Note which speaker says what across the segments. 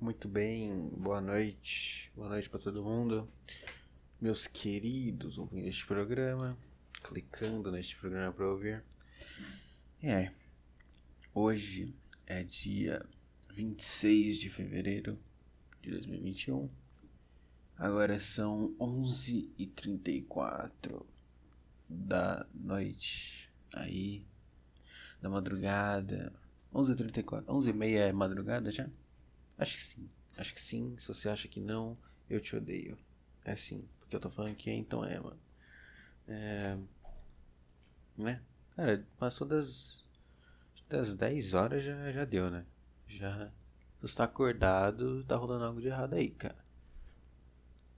Speaker 1: Muito bem, boa noite. Boa noite para todo mundo. Meus queridos ouvindo este programa, clicando neste programa para ouvir. É. Hoje é dia 26 de fevereiro de 2021. Agora são 11h34 da noite. Aí, da madrugada. 11h34. 11h30 é madrugada já? Acho que sim. Acho que sim. Se você acha que não, eu te odeio. É sim. Porque eu tô falando que é, então é, mano. É. Né? Cara, passou das. Das 10 horas já, já deu, né? Já. Você tá acordado, tá rolando algo de errado aí, cara.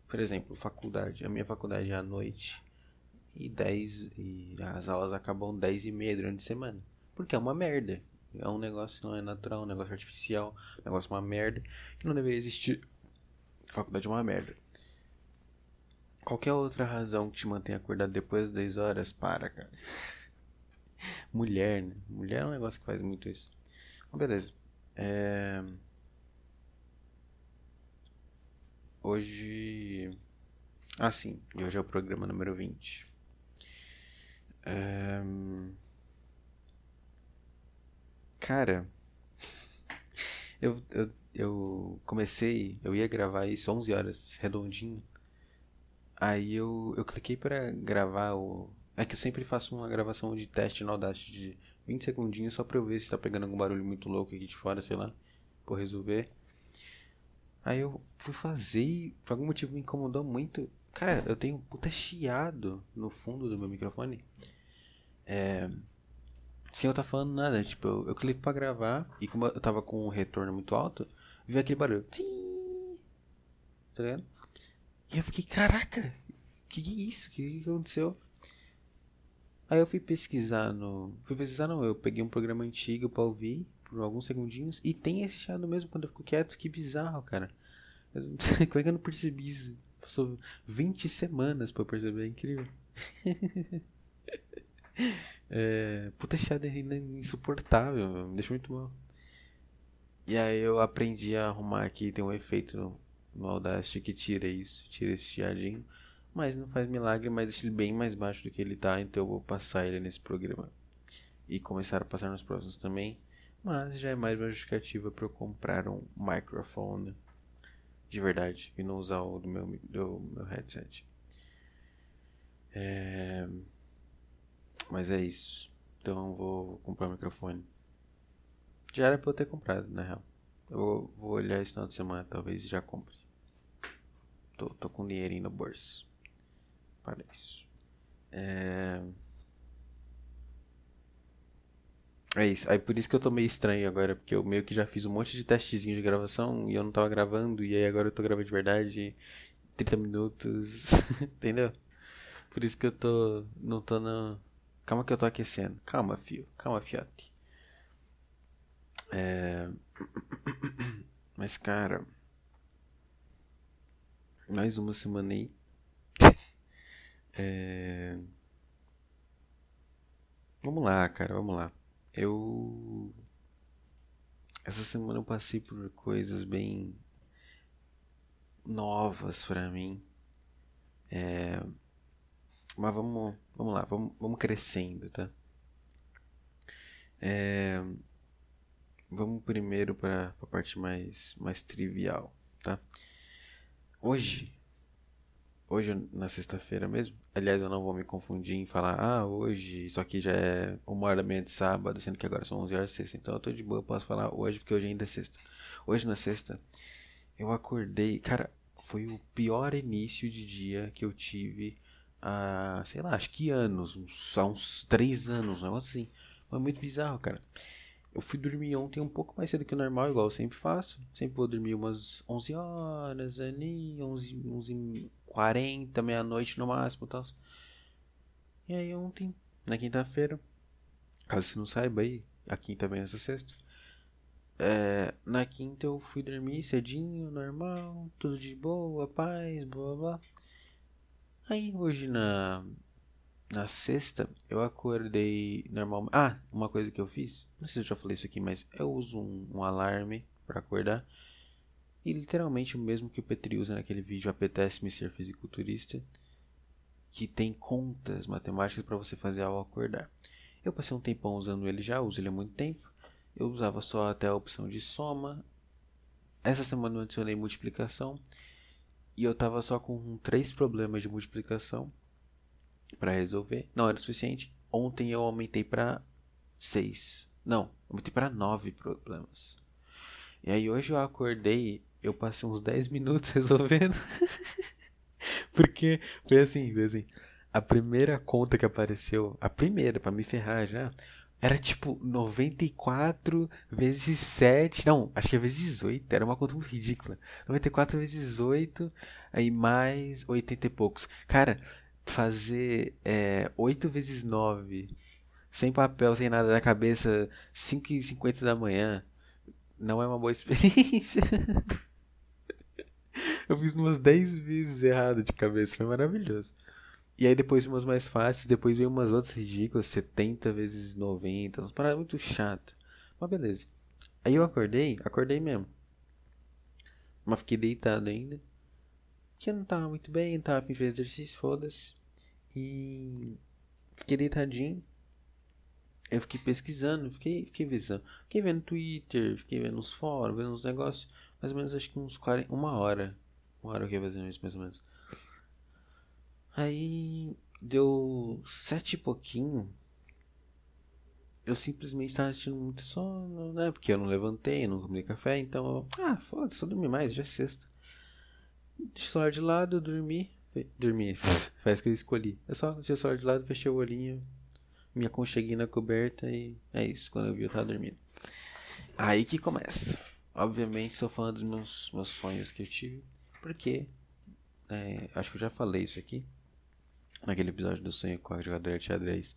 Speaker 1: Por exemplo, faculdade. A minha faculdade é à noite. E 10. E as aulas acabam 10 e meia durante a semana. Porque é uma merda. É um negócio que não é natural, um negócio artificial, um negócio uma merda. Que não deveria existir. faculdade é uma merda. Qualquer outra razão que te mantenha acordado depois das 10 horas, para, cara. Mulher, né? Mulher é um negócio que faz muito isso. Mas beleza. É... Hoje. Ah, sim. Hoje é o programa número 20. É... Cara. Eu, eu, eu comecei. Eu ia gravar isso 11 horas, redondinho. Aí eu, eu cliquei para gravar o. É que eu sempre faço uma gravação de teste no Audacity de 20 segundinhos só pra eu ver se tá pegando algum barulho muito louco aqui de fora, sei lá. Por resolver. Aí eu fui fazer e por algum motivo me incomodou muito. Cara, eu tenho um puta chiado no fundo do meu microfone. É. Sem eu estar tá falando nada. Tipo, eu, eu clico pra gravar e como eu tava com um retorno muito alto, vi aquele barulho. Tá ligado? E eu fiquei, caraca, que que é isso? Que que aconteceu? Aí eu fui pesquisar no. Fui pesquisar não, eu peguei um programa antigo pra ouvir por alguns segundinhos e tem esse chiado mesmo quando eu fico quieto. Que bizarro, cara. Eu... Como é que eu não percebi isso? Passou 20 semanas pra eu perceber, é incrível. é... Puta é insuportável, me deixa muito mal. E aí eu aprendi a arrumar aqui, tem um efeito no, no Audacity que tira isso, tira esse chiadinho. Mas não faz milagre, mas deixa ele bem mais baixo do que ele tá, então eu vou passar ele nesse programa. E começar a passar nos próximos também. Mas já é mais uma justificativa para eu comprar um microfone de verdade e não usar o do meu, do meu headset. É... Mas é isso. Então vou comprar um microfone. Já era pra eu ter comprado, na real. Eu vou olhar esse final de semana, talvez já compre. Tô, tô com dinheirinho no bolso isso. É... é isso. Aí por isso que eu tô meio estranho agora, porque eu meio que já fiz um monte de testezinho de gravação e eu não tava gravando, e aí agora eu tô gravando de verdade 30 minutos, entendeu? Por isso que eu tô. Não tô no. Calma que eu tô aquecendo. Calma, fio. Calma, fiote. É... Mas, cara. Mais uma semana aí. É... Vamos lá, cara, vamos lá. Eu. Essa semana eu passei por coisas bem novas para mim. É... Mas vamos, vamos lá, vamos, vamos crescendo, tá? É... Vamos primeiro para a parte mais, mais trivial, tá? Hoje hoje na sexta-feira mesmo. Aliás, eu não vou me confundir em falar, ah, hoje, isso aqui já é uma hora da manhã de sábado, sendo que agora são 11 horas de sexta. Então eu tô de boa, posso falar hoje, porque hoje ainda é sexta. Hoje na sexta, eu acordei, cara, foi o pior início de dia que eu tive há, sei lá, acho que anos, uns, há uns 3 anos, um negócio assim. Foi muito bizarro, cara. Eu fui dormir ontem um pouco mais cedo que o normal, igual eu sempre faço. Sempre vou dormir umas 11 horas ali, 11, 11 40, meia-noite no máximo tal. E aí ontem, na quinta-feira, caso você não saiba aí, a quinta vem essa sexta. É, na quinta eu fui dormir cedinho, normal, tudo de boa, paz, blá blá. Aí hoje na na sexta eu acordei normal. Ah, uma coisa que eu fiz, não sei se eu já falei isso aqui, mas eu uso um, um alarme para acordar. E literalmente o mesmo que o Petri usa naquele vídeo Apetece-me ser fisiculturista, que tem contas matemáticas para você fazer ao acordar. Eu passei um tempão usando ele já, uso ele há muito tempo. Eu usava só até a opção de soma. Essa semana eu adicionei multiplicação. E eu tava só com três problemas de multiplicação para resolver. Não era o suficiente. Ontem eu aumentei para seis. Não, aumentei para nove problemas. E aí hoje eu acordei, eu passei uns 10 minutos resolvendo. Porque foi assim, foi assim. A primeira conta que apareceu, a primeira, para me ferrar já, era tipo 94 vezes 7. Não, acho que é vezes 8. Era uma conta muito ridícula. 94 vezes 8, aí mais 80 e poucos. Cara, fazer é, 8 vezes 9, sem papel, sem nada na cabeça, 5 e 50 da manhã, não é uma boa experiência. Eu fiz umas 10 vezes errado de cabeça, foi maravilhoso. E aí depois umas mais fáceis, depois veio umas outras ridículas, 70 vezes 90, umas paradas muito chato. Mas beleza. Aí eu acordei, acordei mesmo. Mas fiquei deitado ainda. Que eu não tava muito bem, não tava a fim de fazer exercício, foda-se. E fiquei deitadinho. Eu fiquei pesquisando, fiquei, fiquei visando. Fiquei vendo Twitter, fiquei vendo uns fóruns, vendo uns negócios. Mais ou menos acho que uns 40, uma hora. Uma hora eu ia fazendo isso, mais ou menos. Aí deu sete e pouquinho. Eu simplesmente estava assistindo muito sono, né? Porque eu não levantei, não tomei café, então. Eu, ah, foda-se, só dormi mais, já é sexta. Deixei o celular de lado, dormi. Dormi, faz que eu escolhi. É só deixei o celular de lado, fechei o olhinho, me aconcheguei na coberta e é isso. Quando eu vi, eu tava dormindo. Aí que começa. Obviamente, sou fã dos meus, meus sonhos que eu tive. Porque, é, acho que eu já falei isso aqui. Naquele episódio do sonho com a jogadora de xadrez.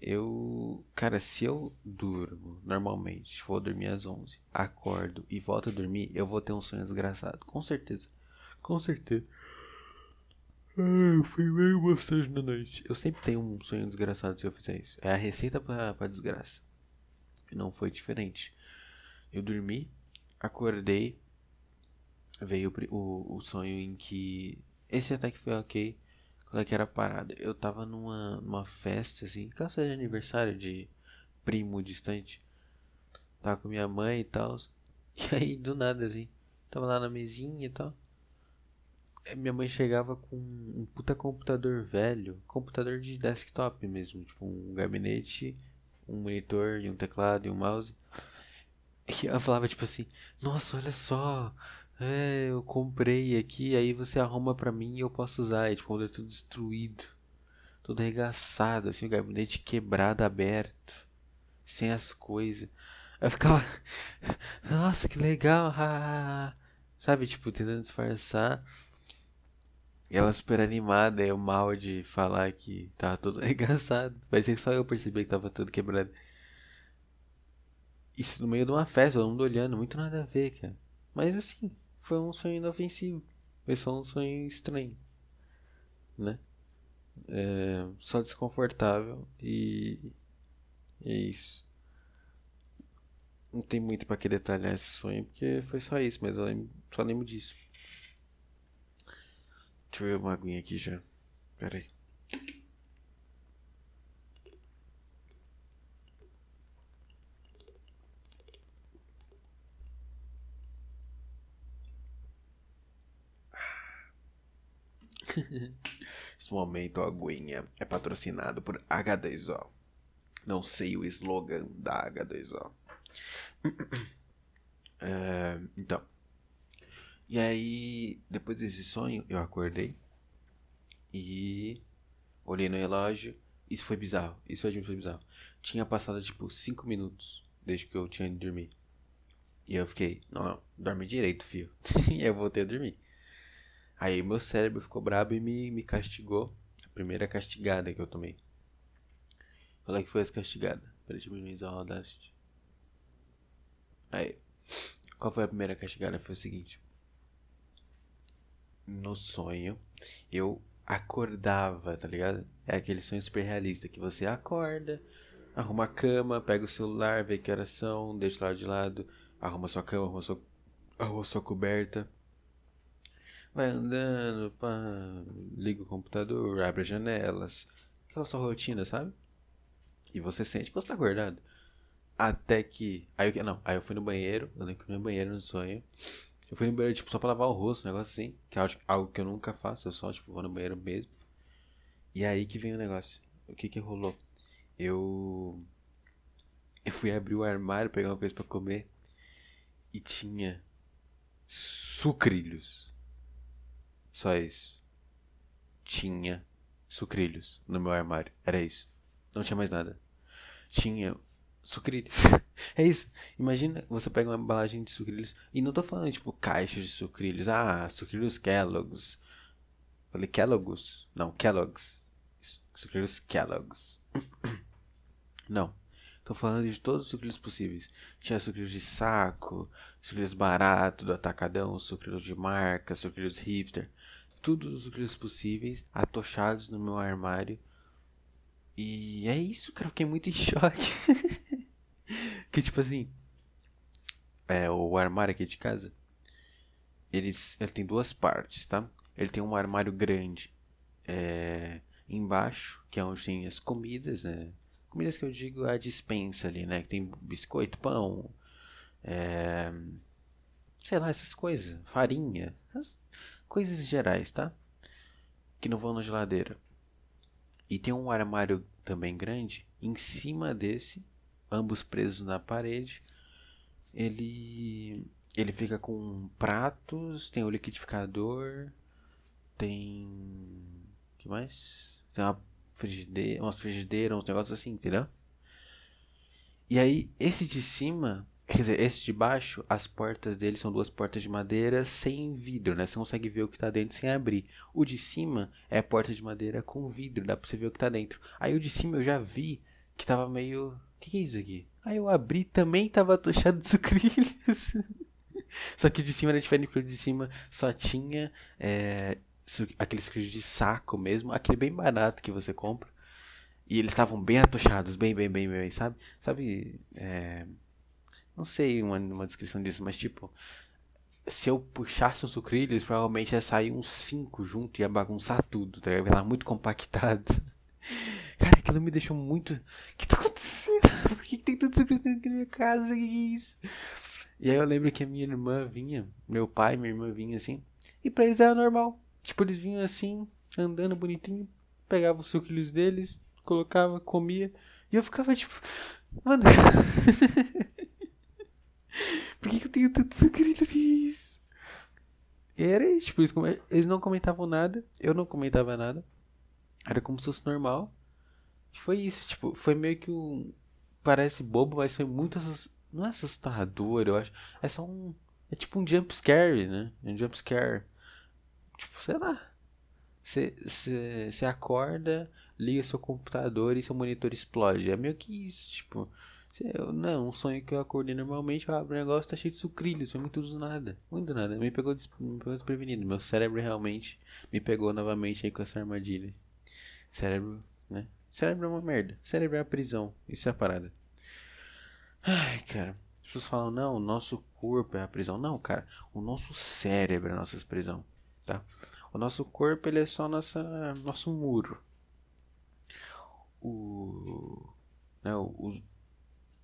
Speaker 1: Eu, cara, se eu durmo normalmente, vou dormir às 11, acordo e volto a dormir, eu vou ter um sonho desgraçado. Com certeza. Com certeza. Ai, foi meio bastante na noite. Eu sempre tenho um sonho desgraçado se eu fizer isso. É a receita pra, pra desgraça. Não foi diferente. Eu dormi, acordei, veio o, o sonho em que. Esse até que foi ok. Qual é que era a parada? Eu tava numa, numa festa, assim, casa de aniversário de primo distante. Tava com minha mãe e tal. E aí, do nada, assim, tava lá na mesinha e tal. Minha mãe chegava com um puta computador velho, computador de desktop mesmo, tipo um gabinete, um monitor e um teclado e um mouse. E ela falava tipo assim: Nossa, olha só, é, eu comprei aqui, aí você arruma pra mim e eu posso usar. E tipo, quando é tudo destruído, todo arregaçado, assim, o gabinete quebrado, aberto, sem as coisas. Eu ficava, nossa, que legal, sabe, tipo, tentando disfarçar. E ela super animada, eu mal de falar que tava tudo arregaçado. Ser que só eu percebi que tava tudo quebrado. Isso no meio de uma festa, todo mundo olhando, muito nada a ver, cara. Mas assim, foi um sonho inofensivo. Foi só um sonho estranho. Né? É, só desconfortável e. É isso. Não tem muito para que detalhar esse sonho, porque foi só isso, mas eu lembro, só lembro disso. Deixa eu ver uma aguinha aqui já. Pera aí. Esse momento, aguinha é patrocinado por H2O. Não sei o slogan da H2O. é, então. E aí, depois desse sonho, eu acordei e olhei no relógio. Isso foi bizarro. Isso foi, foi bizarro. Tinha passado tipo 5 minutos desde que eu tinha ido dormir. E eu fiquei, não, não, dorme direito, fio. e eu voltei a dormir. Aí meu cérebro ficou brabo e me, me castigou. A primeira castigada que eu tomei. Qual é que foi essa castigada? Peraí, diminuir a Audacity. Aí. Qual foi a primeira castigada? Foi o seguinte. No sonho, eu acordava, tá ligado? É aquele sonho super realista que você acorda, arruma a cama, pega o celular, vê que horas são, deixa o celular de lado, arruma sua cama, arruma sua arruma sua coberta. Vai andando, pá, liga o computador, abre as janelas. Aquela sua rotina, sabe? E você sente que você tá acordado. Até que. Aí eu, não, aí eu fui no banheiro. Eu lembro que fui no banheiro no sonho. Eu fui no banheiro, tipo, só pra lavar o rosto, um negócio assim. Que é algo que eu nunca faço. Eu só, tipo, vou no banheiro mesmo. E aí que vem o negócio. O que que rolou? Eu. Eu fui abrir o armário, pegar uma coisa para comer. E tinha. Sucrilhos. Só isso. Tinha sucrilhos no meu armário. Era isso. Não tinha mais nada. Tinha sucrilhos. é isso. Imagina, você pega uma embalagem de sucrilhos. E não tô falando, tipo, caixa de sucrilhos. Ah, sucrilhos Kellogg's. Falei Kellogg's? Não, Kellogg's. Sucrilhos Kellogg's. não. Tô falando de todos os sucrilhos possíveis. Tinha sucrilhos de saco, sucrilhos barato do atacadão, sucrilhos de marca, sucrilhos hipster. Todos os sucrilhos possíveis atochados no meu armário e é isso, cara. Eu fiquei muito em choque. que tipo assim. É, o armário aqui de casa. Ele, ele tem duas partes, tá? Ele tem um armário grande. É, embaixo, que é onde tem as comidas, né? Comidas que eu digo a dispensa ali, né? Que tem biscoito, pão. É, sei lá, essas coisas. Farinha. Essas coisas gerais, tá? Que não vão na geladeira. E tem um armário também grande. Em cima desse, ambos presos na parede, ele ele fica com pratos, tem o liquidificador, tem que mais? Tem uma frigideira, umas frigideiras, uns negócios assim, entendeu? E aí esse de cima Quer dizer, esse de baixo, as portas dele são duas portas de madeira sem vidro, né? Você consegue ver o que tá dentro sem abrir. O de cima é porta de madeira com vidro, dá pra você ver o que tá dentro. Aí o de cima eu já vi que tava meio. O que, que é isso aqui? Aí eu abri também tava tochado de sucrilhos. só que o de cima era diferente, porque o de cima só tinha é, aquele sucrilho de saco mesmo, aquele bem barato que você compra. E eles estavam bem atochados, bem, bem, bem, bem, sabe? Sabe. É não sei uma, uma descrição disso, mas tipo. Se eu puxasse os sucrilhos, provavelmente ia sair uns 5 junto e ia bagunçar tudo, tá ligado? Ia muito compactado. Cara, aquilo me deixou muito. O que tá acontecendo? Por que, que tem tanto dentro da minha casa? Que, que é isso? E aí eu lembro que a minha irmã vinha, meu pai e minha irmã vinha assim. E pra eles era normal. Tipo, eles vinham assim, andando bonitinho, pegava os sucrilhos deles, colocava, comia. E eu ficava tipo, mano. Por que, que eu tenho tantos sucrilhos? Era isso, tipo, eles, eles não comentavam nada, eu não comentava nada. Era como se fosse normal. Foi isso, tipo, foi meio que um. Parece bobo, mas foi muito assust... Não é assustador, eu acho. É só um. É tipo um jump scare, né? Um jump scare. Tipo, sei lá. Você acorda, liga seu computador e seu monitor explode. É meio que isso, tipo. Não, um sonho que eu acordei normalmente, eu abro o negócio tá cheio de sucrilhos, foi muito do nada. Muito do nada. Me pegou, me pegou desprevenido. Meu cérebro realmente me pegou novamente aí com essa armadilha. Cérebro, né? Cérebro é uma merda. Cérebro é a prisão. Isso é a parada. Ai, cara. As pessoas falam, não, o nosso corpo é a prisão. Não, cara. O nosso cérebro é a nossa prisão. Tá? O nosso corpo, ele é só nossa, nosso muro. O, né, o,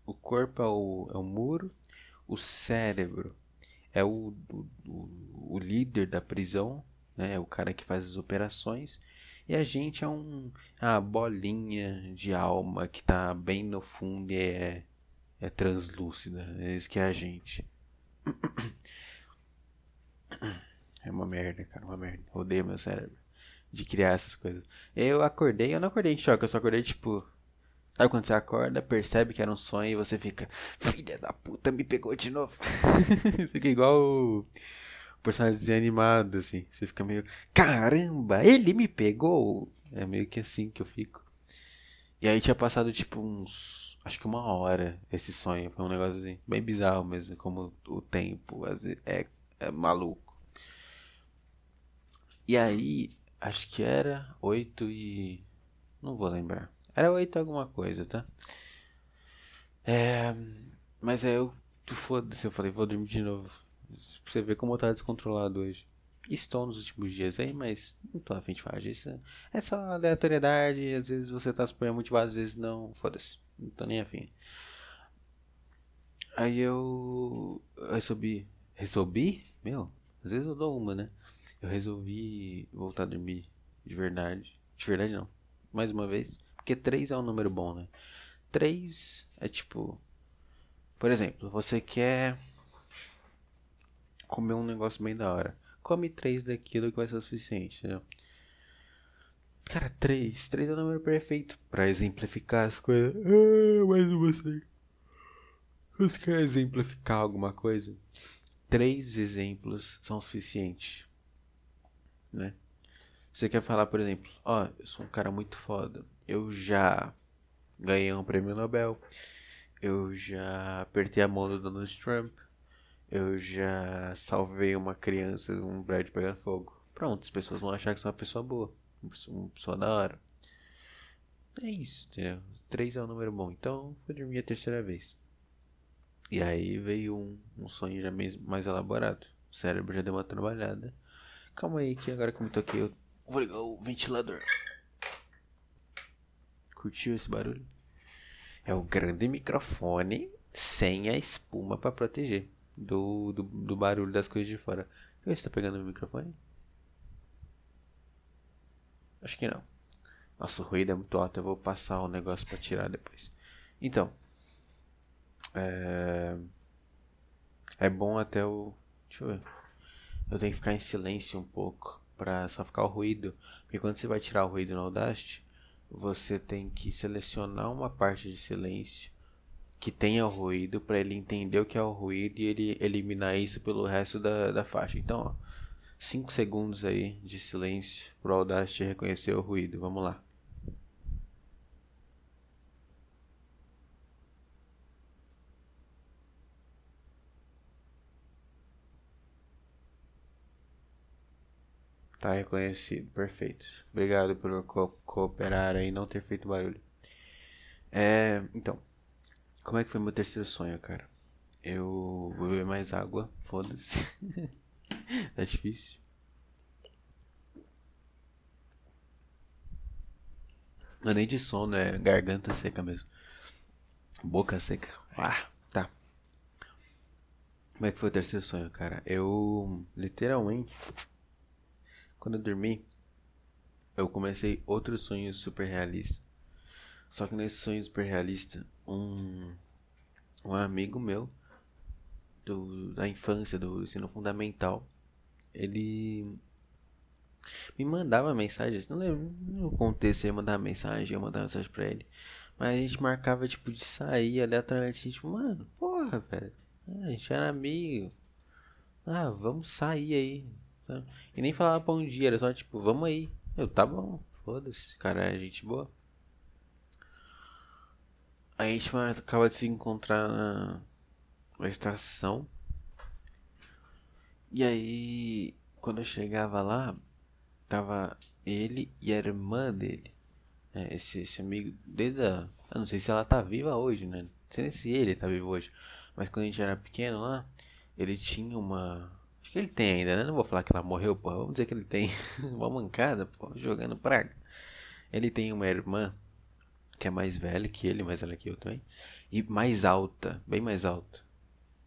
Speaker 1: o corpo é o, é o muro, o cérebro é o, o, o líder da prisão, né? É o cara que faz as operações. E a gente é um, a bolinha de alma que tá bem no fundo e é, é translúcida. É isso que é a gente. É uma merda, cara, uma merda. Odeio meu cérebro de criar essas coisas. Eu acordei, eu não acordei em choque, eu só acordei tipo Sabe quando você acorda, percebe que era um sonho e você fica, filha da puta, me pegou de novo. você fica igual o personagem desanimado, assim. Você fica meio, caramba, ele me pegou. É meio que assim que eu fico. E aí tinha passado tipo uns, acho que uma hora esse sonho. Foi um negócio assim, bem bizarro mesmo, como o tempo é, é maluco. E aí, acho que era oito e. Não vou lembrar. Era oito alguma coisa, tá? É, mas aí eu, foda-se, eu falei, vou dormir de novo. Você vê como tá descontrolado hoje. Estou nos últimos dias aí, mas não tô afim de falar disso. É só aleatoriedade, às vezes você tá super motivado, às vezes não. Foda-se. Não tô nem afim. Aí eu resolvi. Resolvi? Meu, às vezes eu dou uma, né? Eu resolvi voltar a dormir de verdade. De verdade não. Mais uma vez. Porque 3 é um número bom, né? 3 é tipo. Por exemplo, você quer comer um negócio bem da hora. Come 3 daquilo que vai ser o suficiente, entendeu? Cara, 3. 3 é o número perfeito para exemplificar as coisas. Ah, mas você. Você quer exemplificar alguma coisa? Três exemplos são suficientes. Né? Você quer falar, por exemplo, ó, oh, eu sou um cara muito foda. Eu já ganhei um prêmio Nobel. Eu já apertei a mão do Donald Trump. Eu já salvei uma criança de um prédio pegando fogo. Pronto, as pessoas vão achar que sou uma pessoa boa. Uma pessoa da hora. É isso, entendeu? Três é um número bom. Então, vou dormir a terceira vez. E aí veio um, um sonho já mais elaborado. O cérebro já deu uma trabalhada. Calma aí, que agora que eu me toquei, eu vou ligar o ventilador. Curtiu esse barulho? É o grande microfone sem a espuma para proteger do, do, do, barulho das coisas de fora. Deixa eu ver se tá pegando o microfone. Acho que não. Nossa, o ruído é muito alto. Eu vou passar o negócio para tirar depois. Então. É... é bom até o. Deixa eu ver. Eu tenho que ficar em silêncio um pouco para só ficar o ruído. Porque quando você vai tirar o ruído no Audacity, você tem que selecionar uma parte de silêncio que tenha o ruído para ele entender o que é o ruído e ele eliminar isso pelo resto da, da faixa. Então, 5 segundos aí de silêncio para o Audacity reconhecer o ruído. Vamos lá. Tá reconhecido, perfeito. Obrigado por co cooperar aí e não ter feito barulho. É, então, como é que foi meu terceiro sonho, cara? Eu vou beber mais água, foda-se. tá difícil. Não é nem de sono, é garganta seca mesmo. Boca seca. Ah, tá. Como é que foi o terceiro sonho, cara? Eu literalmente quando eu dormi, eu comecei outro sonho super realista. Só que nesse sonho super realista, um, um amigo meu do, da infância, do ensino fundamental, ele me mandava mensagens. Não lembro no contexto ele mandava mensagem, eu mandava mensagem pra ele. Mas a gente marcava, tipo, de sair aleatoriamente. Tipo, mano, porra, velho. A gente era amigo. Ah, vamos sair aí. E nem falava bom dia, era só tipo, vamos aí. Eu, tá bom, foda-se, cara é gente boa. Aí a gente acaba de se encontrar na, na estação. E aí, quando eu chegava lá, tava ele e a irmã dele. É, esse, esse amigo, desde a. Eu não sei se ela tá viva hoje, né? Não sei se ele tá vivo hoje. Mas quando a gente era pequeno lá, ele tinha uma, ele tem ainda, né? Não vou falar que ela morreu, pô. Vamos dizer que ele tem uma mancada, jogando praga. Ele tem uma irmã que é mais velha que ele, mais velha que eu também. E mais alta, bem mais alta.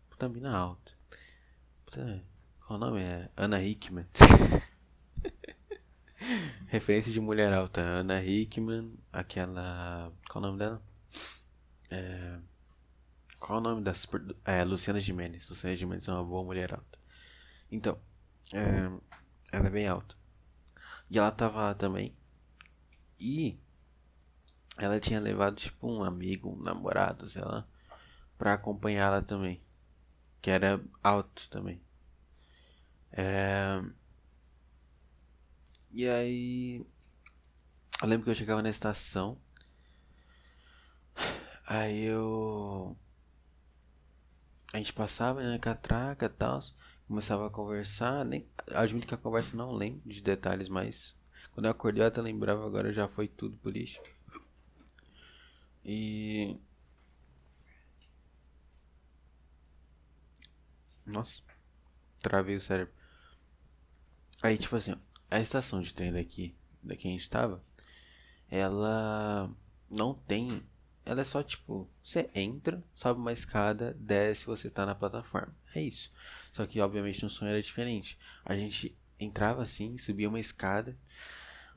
Speaker 1: Puta mina alta. Puta, qual o nome? É Ana Hickman. Referência de mulher alta. Ana Hickman, aquela. Qual o nome dela? É... Qual o nome da super... É, Luciana Gimenez. Luciana Gimenez é uma boa mulher alta. Então, é, ela é bem alta. E ela tava lá também. E ela tinha levado, tipo, um amigo, um namorado, sei lá, pra acompanhá-la também. Que era alto também. É... E aí. Eu lembro que eu chegava na estação. Aí eu. A gente passava na né, catraca e tal começava a conversar, nem admito que a conversa não lembro de detalhes, mas quando eu acordei eu até lembrava, agora já foi tudo por lixo. E Nossa. travei o cérebro. Aí, tipo assim, a estação de trem daqui, daqui a gente tava, ela não tem. Ela é só tipo, você entra, sobe uma escada, desce, você tá na plataforma. É isso. Só que, obviamente, no sonho era diferente. A gente entrava assim, subia uma escada,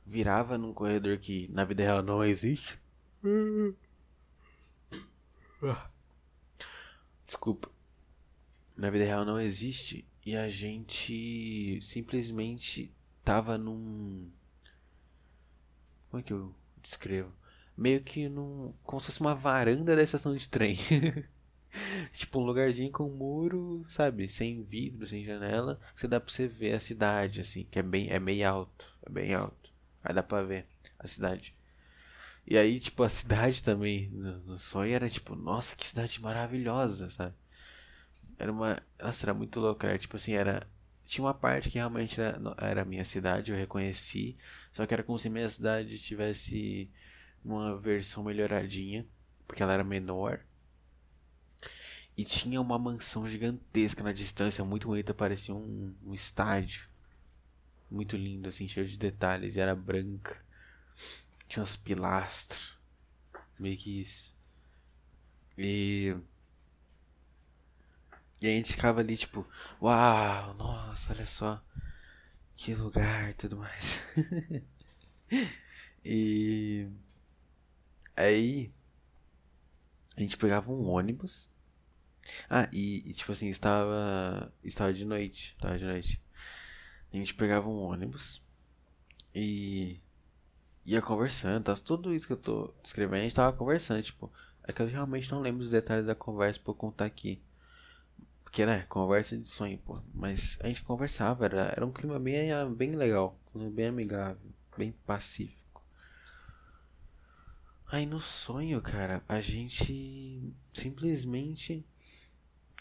Speaker 1: virava num corredor que na vida real não existe. Desculpa. Na vida real não existe. E a gente simplesmente tava num. Como é que eu descrevo? Meio que num. Como se fosse uma varanda da estação de trem. tipo um lugarzinho com um muro, sabe? Sem vidro, sem janela. Que dá pra você ver a cidade, assim. Que é bem. É meio alto. É bem alto. Aí dá pra ver a cidade. E aí, tipo, a cidade também, no, no sonho, era tipo, nossa, que cidade maravilhosa, sabe? Era uma. Nossa, era muito louco. Era tipo assim, era. Tinha uma parte que realmente era, era minha cidade, eu reconheci. Só que era como se minha cidade tivesse uma versão melhoradinha. Porque ela era menor. E tinha uma mansão gigantesca na distância, muito bonita, parecia um, um estádio. Muito lindo, assim, cheio de detalhes. E era branca. Tinha uns pilastros. Meio que isso. E. E a gente ficava ali, tipo, uau, nossa, olha só. Que lugar e tudo mais. e. Aí. A gente pegava um ônibus. Ah, e, e, tipo assim, estava. Estava de noite. Estava de noite. A gente pegava um ônibus. E. Ia conversando, tá? tudo isso que eu tô descrevendo, a gente tava conversando, tipo. É que eu realmente não lembro os detalhes da conversa pra eu contar aqui. Porque, né, conversa de sonho, pô. Mas a gente conversava, era, era um clima bem, bem legal, bem amigável, bem pacífico. Aí no sonho, cara, a gente simplesmente.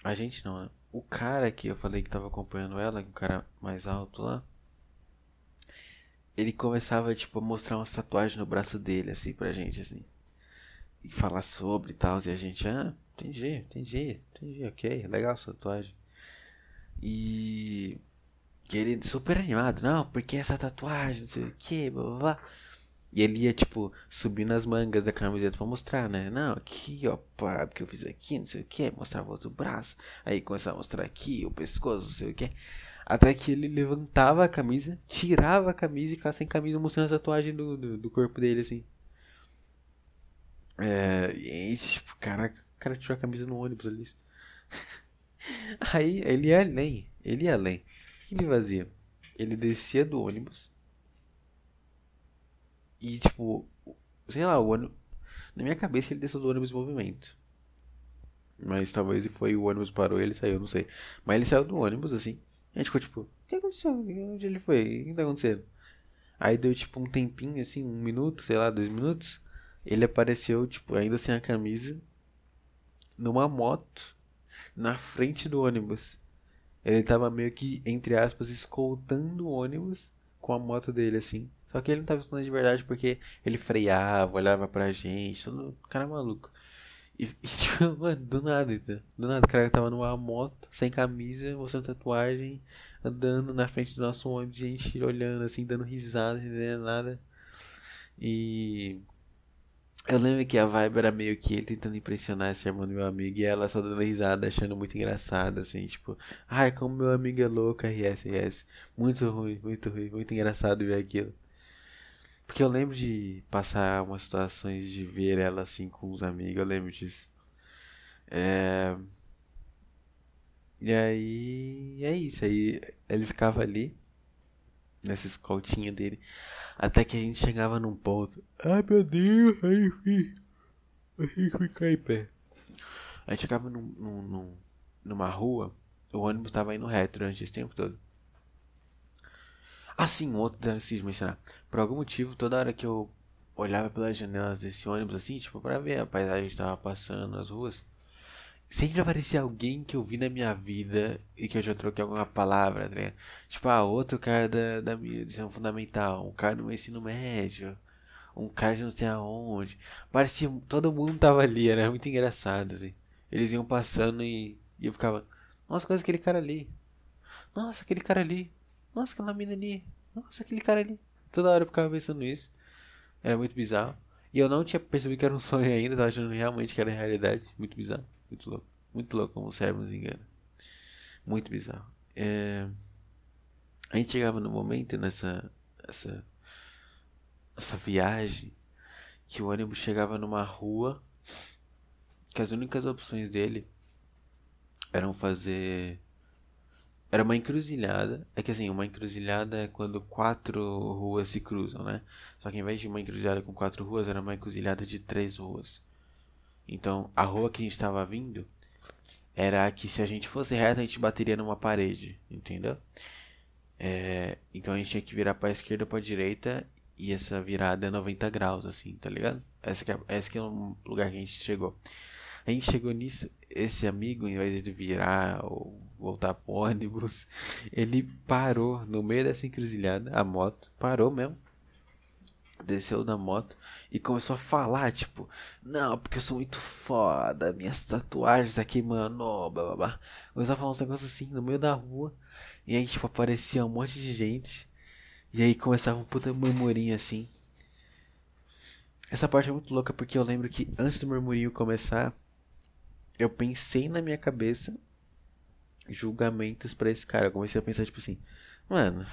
Speaker 1: A gente não, né? O cara que eu falei que tava acompanhando ela, o cara mais alto lá. Ele começava, tipo, a mostrar uma tatuagem no braço dele, assim, pra gente, assim. E falar sobre e tal. E a gente, ah, Entendi, entendi, entendi, ok, legal sua tatuagem. E. E ele super animado, não, porque essa tatuagem, não sei o que, blá blá blá. E ele ia, tipo, subindo as mangas da camiseta pra mostrar, né? Não, aqui, ó, pá, porque eu fiz aqui, não sei o que, mostrava o outro braço. Aí começava a mostrar aqui, o pescoço, não sei o que. Até que ele levantava a camisa, tirava a camisa e ficava sem camisa, mostrando a tatuagem do, do, do corpo dele, assim. É, e tipo, caraca, cara tirou a camisa no ônibus ali. Aí ele ia além. Ele ia além. O que ele fazia? Ele descia do ônibus. E tipo, sei lá, o ônibus. Na minha cabeça ele desceu do ônibus em movimento. Mas talvez foi o ônibus parou e ele saiu, não sei. Mas ele saiu do ônibus assim. E a gente ficou tipo, o que aconteceu? Onde ele foi? O que tá acontecendo? Aí deu tipo um tempinho assim, um minuto, sei lá, dois minutos. Ele apareceu, tipo, ainda sem a camisa numa moto na frente do ônibus. Ele tava meio que, entre aspas, escoltando o ônibus com a moto dele, assim. Só que ele não tava escoltando de verdade porque ele freava, olhava pra gente, todo cara maluco. E, e tipo, mano, do nada, então. Do nada, o cara tava numa moto, sem camisa, mostrando tatuagem, andando na frente do nosso ônibus, gente olhando assim, dando risada, não entendendo nada. E eu lembro que a vibe era meio que ele tentando impressionar essa irmã do meu amigo e ela só dando risada, achando muito engraçado, assim, tipo, ai, como meu amigo é louco, RS, RS. Muito ruim, muito ruim, muito engraçado ver aquilo. Porque eu lembro de passar umas situações de ver ela assim com os amigos, eu lembro disso. É. E aí. É isso, aí ele ficava ali, nessa escoltinha dele. Até que a gente chegava num ponto. Ai meu Deus, aí fui. Aí fui cair pé. A gente chegava num, num, num, numa rua, o ônibus tava indo reto durante esse tempo todo. Assim, outro detalhe que mencionar. Por algum motivo, toda hora que eu olhava pelas janelas desse ônibus assim, tipo, para ver a paisagem que estava passando nas ruas, sempre aparecia alguém que eu vi na minha vida e que eu já troquei alguma palavra, tá Tipo, ah, outro cara da, da minha edição fundamental, um cara no ensino médio, um cara de não sei aonde. Parecia, todo mundo tava ali, era muito engraçado, assim. Eles iam passando e, e eu ficava, nossa, conhece aquele cara ali. Nossa, aquele cara ali. Nossa, aquela mina ali. Nossa, aquele cara ali. Toda hora eu ficava pensando nisso. Era muito bizarro. E eu não tinha percebido que era um sonho ainda, tava achando realmente que era realidade. Muito bizarro, muito louco. Muito louco como o cérebro nos engana. Muito bizarro. É... A gente chegava no momento nessa essa, essa viagem que o ônibus chegava numa rua que as únicas opções dele eram fazer era uma encruzilhada. É que assim, uma encruzilhada é quando quatro ruas se cruzam, né? Só que em vez de uma encruzilhada com quatro ruas, era uma encruzilhada de três ruas. Então, a rua que a gente estava vindo era que se a gente fosse reto, a gente bateria numa parede, entendeu? É, então a gente tinha que virar pra esquerda ou pra direita e essa virada é 90 graus, assim, tá ligado? Esse que é, esse que é um lugar que a gente chegou. A gente chegou nisso, esse amigo, em vez de virar ou voltar pro ônibus, ele parou no meio dessa encruzilhada, a moto, parou mesmo. Desceu da moto e começou a falar, tipo, não, porque eu sou muito foda, minhas tatuagens aqui, mano, blá blá blá. Começou a falar uns negócios assim no meio da rua. E aí, tipo, aparecia um monte de gente. E aí começava um puta murmurinho assim. Essa parte é muito louca porque eu lembro que antes do murmurinho começar, eu pensei na minha cabeça julgamentos para esse cara. Eu comecei a pensar, tipo assim, mano.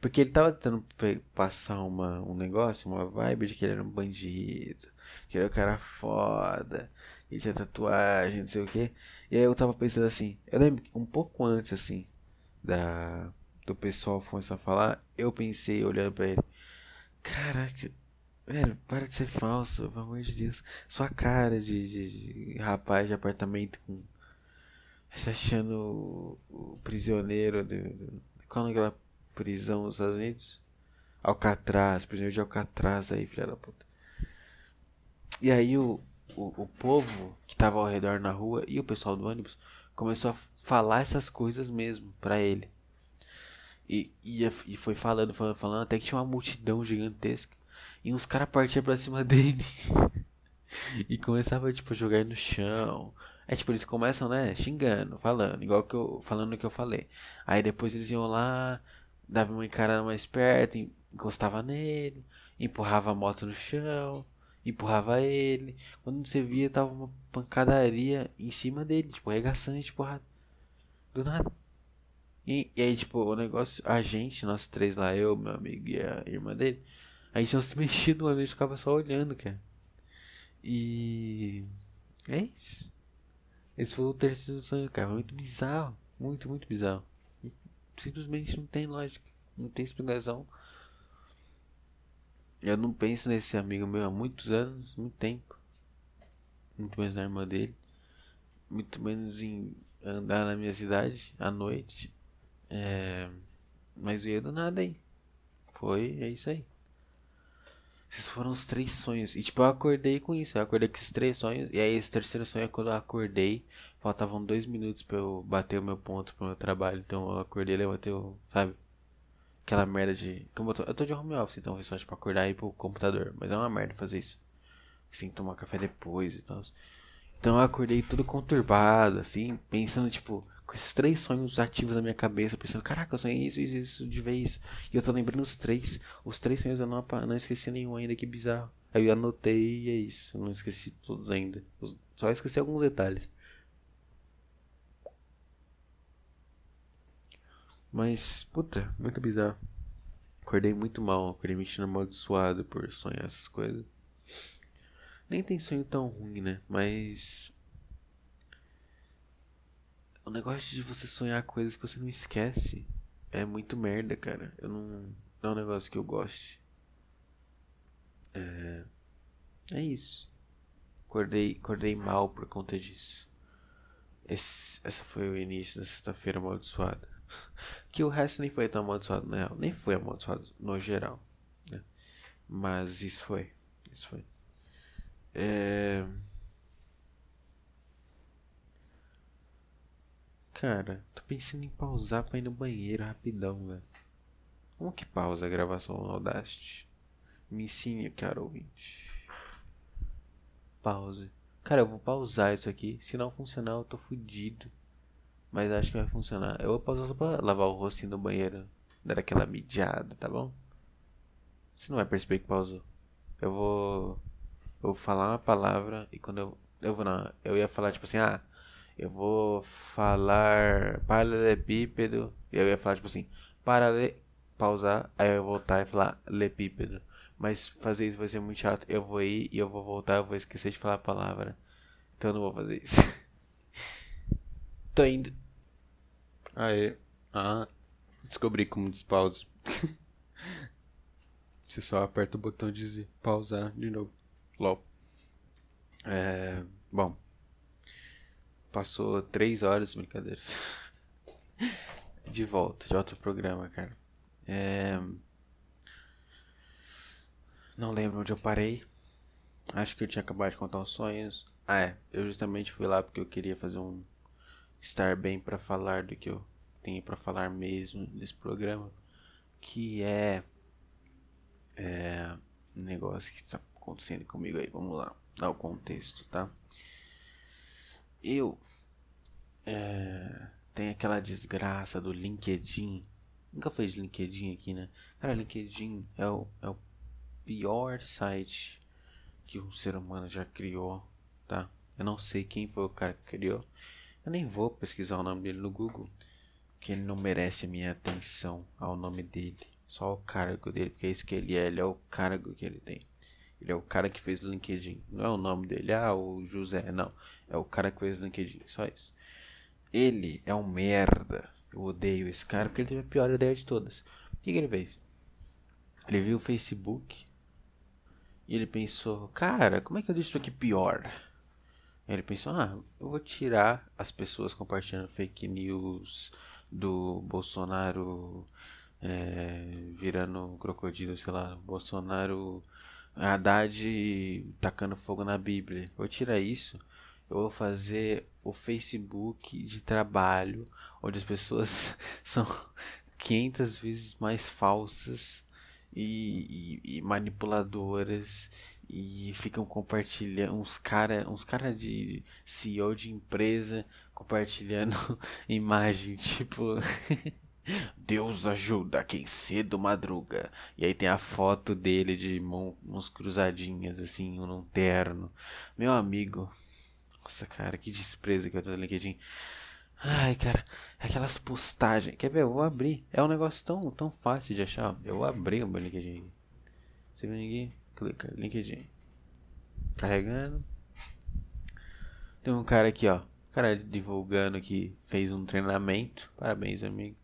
Speaker 1: Porque ele tava tentando passar uma, um negócio, uma vibe de que ele era um bandido, que ele era um cara foda, ele tinha tatuagem, não sei o que. E aí eu tava pensando assim, eu lembro um pouco antes, assim, da, do pessoal começar a falar, eu pensei olhando pra ele, caraca, Velho, para de ser falso, pelo amor de Deus. Sua cara de, de, de rapaz de apartamento com. Se achando o, prisioneiro de. Qual é aquela prisão nos Estados Unidos? Alcatraz, prisioneiro de Alcatraz aí, filha da puta. E aí o, o, o povo que tava ao redor na rua e o pessoal do ônibus começou a falar essas coisas mesmo pra ele. E, e, e foi falando, falando, falando, até que tinha uma multidão gigantesca. E uns caras partiam pra cima dele. e começava, tipo, a jogar no chão. É tipo, eles começam, né, xingando, falando, igual que eu. Falando o que eu falei. Aí depois eles iam lá, dava uma encarada mais perto, encostava nele, empurrava a moto no chão, empurrava ele. Quando você via, tava uma pancadaria em cima dele, tipo, arregaçando de porrada. Do nada. E, e, aí, tipo, o negócio, a gente, nós três lá, eu, meu amigo e a irmã dele, a gente não se mexia no a gente ficava só olhando, cara. E. É isso. Esse foi o terceiro sonho, cara. Muito bizarro. Muito, muito bizarro. Simplesmente não tem lógica. Não tem explicação. Eu não penso nesse amigo meu há muitos anos, muito tempo. Muito menos na irmã dele. Muito menos em andar na minha cidade à noite. É... Mas veio do nada aí. Foi, é isso aí. Esses foram os três sonhos. E tipo, eu acordei com isso. Eu acordei com esses três sonhos. E aí esse terceiro sonho é quando eu acordei. Faltavam dois minutos pra eu bater o meu ponto pro meu trabalho. Então eu acordei levantei o. Sabe? Aquela merda de. Como eu, tô, eu tô de home office, então foi só tipo acordar e ir pro computador. Mas é uma merda fazer isso. Sem tomar café depois e tal. Então eu acordei tudo conturbado, assim, pensando, tipo, com esses três sonhos ativos na minha cabeça, pensando, caraca, eu sonhei isso, isso, isso de vez. E eu tô lembrando os três. Os três sonhos eu não, não esqueci nenhum ainda, que bizarro. Aí eu anotei e é isso. Eu não esqueci todos ainda. Só esqueci alguns detalhes. Mas, puta, muito bizarro. Acordei muito mal, acordei me sentindo amaldiçoado por sonhar essas coisas. Nem tem sonho tão ruim, né? Mas o negócio de você sonhar coisas que você não esquece é muito merda, cara. Eu não. Não é um negócio que eu goste. É. É isso. Acordei, acordei mal por conta disso. Esse, essa foi o início da sexta-feira amaldiçoada. Que o resto nem foi tão amaldiçoado, na real. Nem foi amaldiçoado no geral. Né? Mas isso foi. Isso foi. É. Cara, tô pensando em pausar pra ir no banheiro rapidão, velho. Como que pausa a gravação no Audacity? Me ensine, cara ouvinte. Pause. Cara, eu vou pausar isso aqui. Se não funcionar, eu tô fudido. Mas acho que vai funcionar. Eu vou pausar só pra lavar o rosto no banheiro. Dar aquela mijada, tá bom? Você não vai perceber que pausou. Eu vou. Eu vou falar uma palavra e quando eu. Eu vou não. Eu ia falar tipo assim, ah. Eu vou falar paralelepípedo. Eu ia falar tipo assim, parale. Pausar. Aí eu ia voltar e falar lepípedo. Mas fazer isso vai ser muito chato. Eu vou ir e eu vou voltar. Eu vou esquecer de falar a palavra. Então eu não vou fazer isso. Tô indo. Aê. Ah. Descobri como despausa. Você só aperta o botão de pausar de novo. LOL. É. Bom. Passou três horas, brincadeira. de volta, de outro programa, cara. É. Não lembro onde eu parei. Acho que eu tinha acabado de contar os sonhos. Ah, é. Eu justamente fui lá porque eu queria fazer um. Estar bem para falar do que eu tenho para falar mesmo nesse programa. Que é. É. Um negócio que está acontecendo comigo aí. Vamos lá. Dar o contexto, tá? Eu. É, tem aquela desgraça do LinkedIn. Nunca fez LinkedIn aqui, né? Cara, LinkedIn é o, é o pior site que um ser humano já criou, tá? Eu não sei quem foi o cara que criou. Eu nem vou pesquisar o nome dele no Google, porque ele não merece a minha atenção ao nome dele. Só o cargo dele, porque é isso que ele é, ele é o cargo que ele tem. Ele é o cara que fez o LinkedIn. Não é o nome dele, ah, o José, não. É o cara que fez o LinkedIn, só isso. Ele é um merda. Eu odeio esse cara porque ele teve a pior ideia de todas. O que, que ele fez? Ele viu o Facebook, e ele pensou, cara, como é que eu deixo isso aqui pior? Ele pensou, ah, eu vou tirar as pessoas compartilhando fake news do Bolsonaro é, virando crocodilo, sei lá, Bolsonaro Haddad tacando fogo na Bíblia. Vou tirar isso, eu vou fazer o Facebook de trabalho, onde as pessoas são 500 vezes mais falsas e, e, e manipuladoras e ficam compartilhando uns cara, uns cara de CEO de empresa compartilhando imagem tipo Deus ajuda quem cedo madruga. E aí tem a foto dele de mãos cruzadinhas assim, num terno. Meu amigo. Nossa, cara, que desprezo que eu tô no LinkedIn. Ai, cara, aquelas postagens. Quer ver? Eu vou abrir. É um negócio tão, tão fácil de achar. Eu vou abrir o meu LinkedIn. Você vem aqui, clica, LinkedIn. Carregando. Tem um cara aqui, ó. Cara divulgando que fez um treinamento. Parabéns, amigo.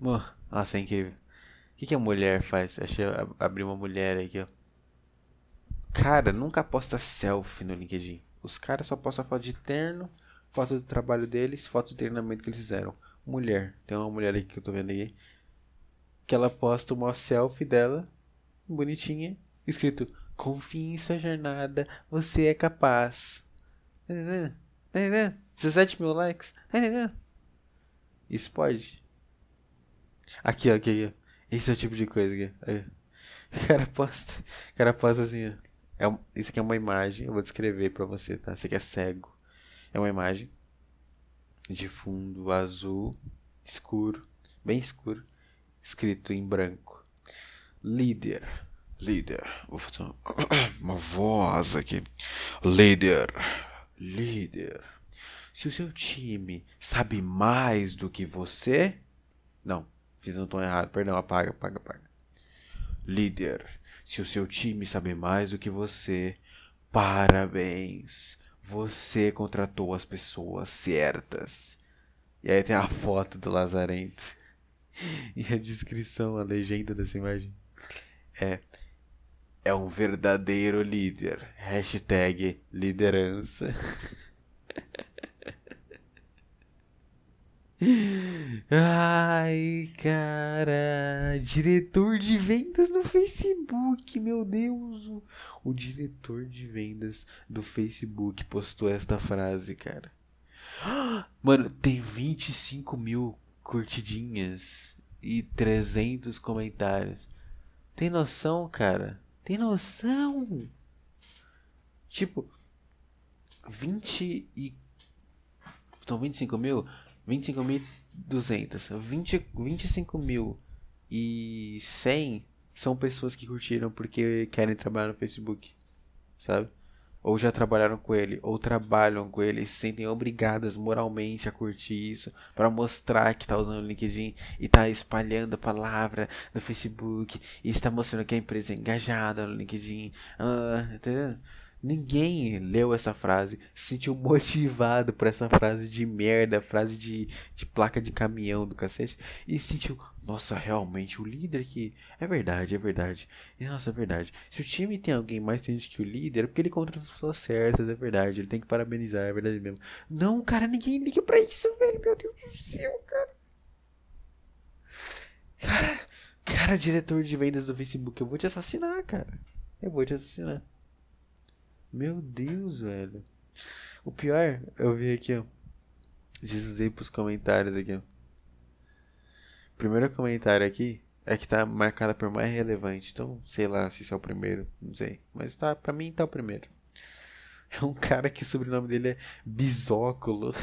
Speaker 1: Nossa, é incrível. O que, que a mulher faz? Achei abrir uma mulher aqui, ó. Cara, nunca posta selfie no LinkedIn. Os caras só postam foto de terno foto do trabalho deles, foto do treinamento que eles fizeram. Mulher, tem uma mulher aí que eu tô vendo aí, que ela posta uma selfie dela, bonitinha, escrito: Confie em sua jornada, você é capaz. 17 mil likes. Isso pode. Aqui, ó, aqui. Esse é o tipo de coisa aqui. Aí. O cara posta. O cara posta assim, ó. É, isso aqui é uma imagem, eu vou descrever pra você, tá? Você que é cego. É uma imagem de fundo azul escuro, bem escuro, escrito em branco. Líder. Líder. Vou fazer uma, uma voz aqui. Líder. Líder. Se o seu time sabe mais do que você. Não, fiz um tom errado. Perdão, apaga, apaga, apaga. Líder. Se o seu time sabe mais do que você, parabéns. Você contratou as pessoas certas. E aí tem a foto do Lazarento. E a descrição, a legenda dessa imagem. É. É um verdadeiro líder. Hashtag liderança. Ai, cara. Diretor de vendas no Facebook, meu Deus. O diretor de vendas do Facebook postou esta frase, cara. Mano, tem 25 mil curtidinhas e 300 comentários. Tem noção, cara? Tem noção? Tipo, 20 e. São 25 mil? 25.200. 20, 25 mil e 100 são pessoas que curtiram porque querem trabalhar no Facebook, sabe? Ou já trabalharam com ele, ou trabalham com ele e se sentem obrigadas moralmente a curtir isso para mostrar que tá usando o LinkedIn e tá espalhando a palavra no Facebook e está mostrando que a empresa é engajada no LinkedIn. Ah, entendeu? Ninguém leu essa frase, se sentiu motivado por essa frase de merda, frase de, de placa de caminhão do cacete, e se sentiu, nossa, realmente, o líder que. É verdade, é verdade. Nossa, é verdade. Se o time tem alguém mais inteligente que o líder, é porque ele contra as pessoas certas, é verdade. Ele tem que parabenizar, é verdade mesmo. Não, cara, ninguém liga pra isso, velho. Meu Deus do céu, cara. Cara, cara, diretor de vendas do Facebook, eu vou te assassinar, cara. Eu vou te assassinar. Meu Deus, velho. O pior, eu vi aqui, ó. Deslizei pros comentários aqui, ó. Primeiro comentário aqui é que tá marcado por mais relevante. Então, sei lá se isso é o primeiro, não sei. Mas tá, pra mim tá o primeiro. É um cara que o sobrenome dele é Bisóculo.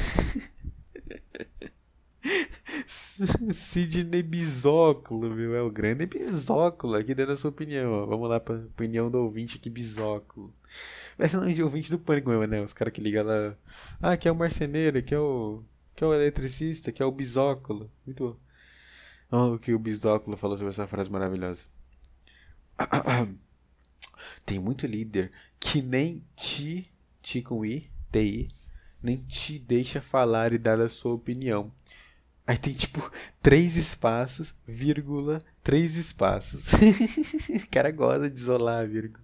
Speaker 1: Sidney Bisóculo, meu. É o grande Bisóculo. Aqui dando a sua opinião. Ó. Vamos lá pra opinião do ouvinte aqui, Bisóculo. Parece nome de ouvinte do Pânico mesmo, né? Os caras que ligam lá. Ah, que é o marceneiro, que é o. Que é o eletricista, que é o bisóculo. Muito bom. Olha o que o bisóculo falou sobre essa frase maravilhosa. Tem muito líder que nem te, te com i, ti, nem te deixa falar e dar a sua opinião. Aí tem tipo três espaços, vírgula, três espaços. o cara gosta de isolar, vírgula.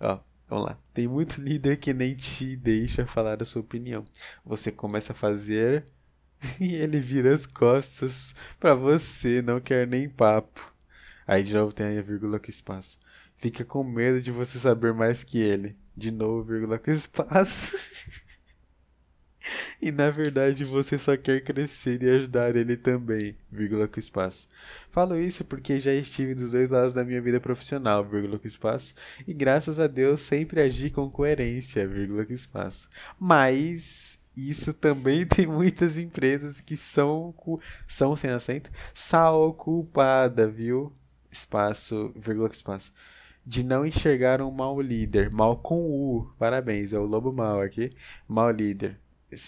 Speaker 1: Ó, Vamos lá. Tem muito líder que nem te deixa falar a sua opinião. Você começa a fazer e ele vira as costas para você, não quer nem papo. Aí de novo tem a vírgula com espaço. Fica com medo de você saber mais que ele. De novo, vírgula com espaço. E na verdade você só quer crescer e ajudar ele também, vírgula com espaço. Falo isso porque já estive dos dois lados da minha vida profissional, vírgula com espaço, e graças a Deus sempre agi com coerência, vírgula com espaço. Mas isso também tem muitas empresas que são, são sem acento, sal culpada, viu? Espaço, vírgula espaço de não enxergar um mau líder. Mal com U. Parabéns, é o lobo mal aqui. Mal líder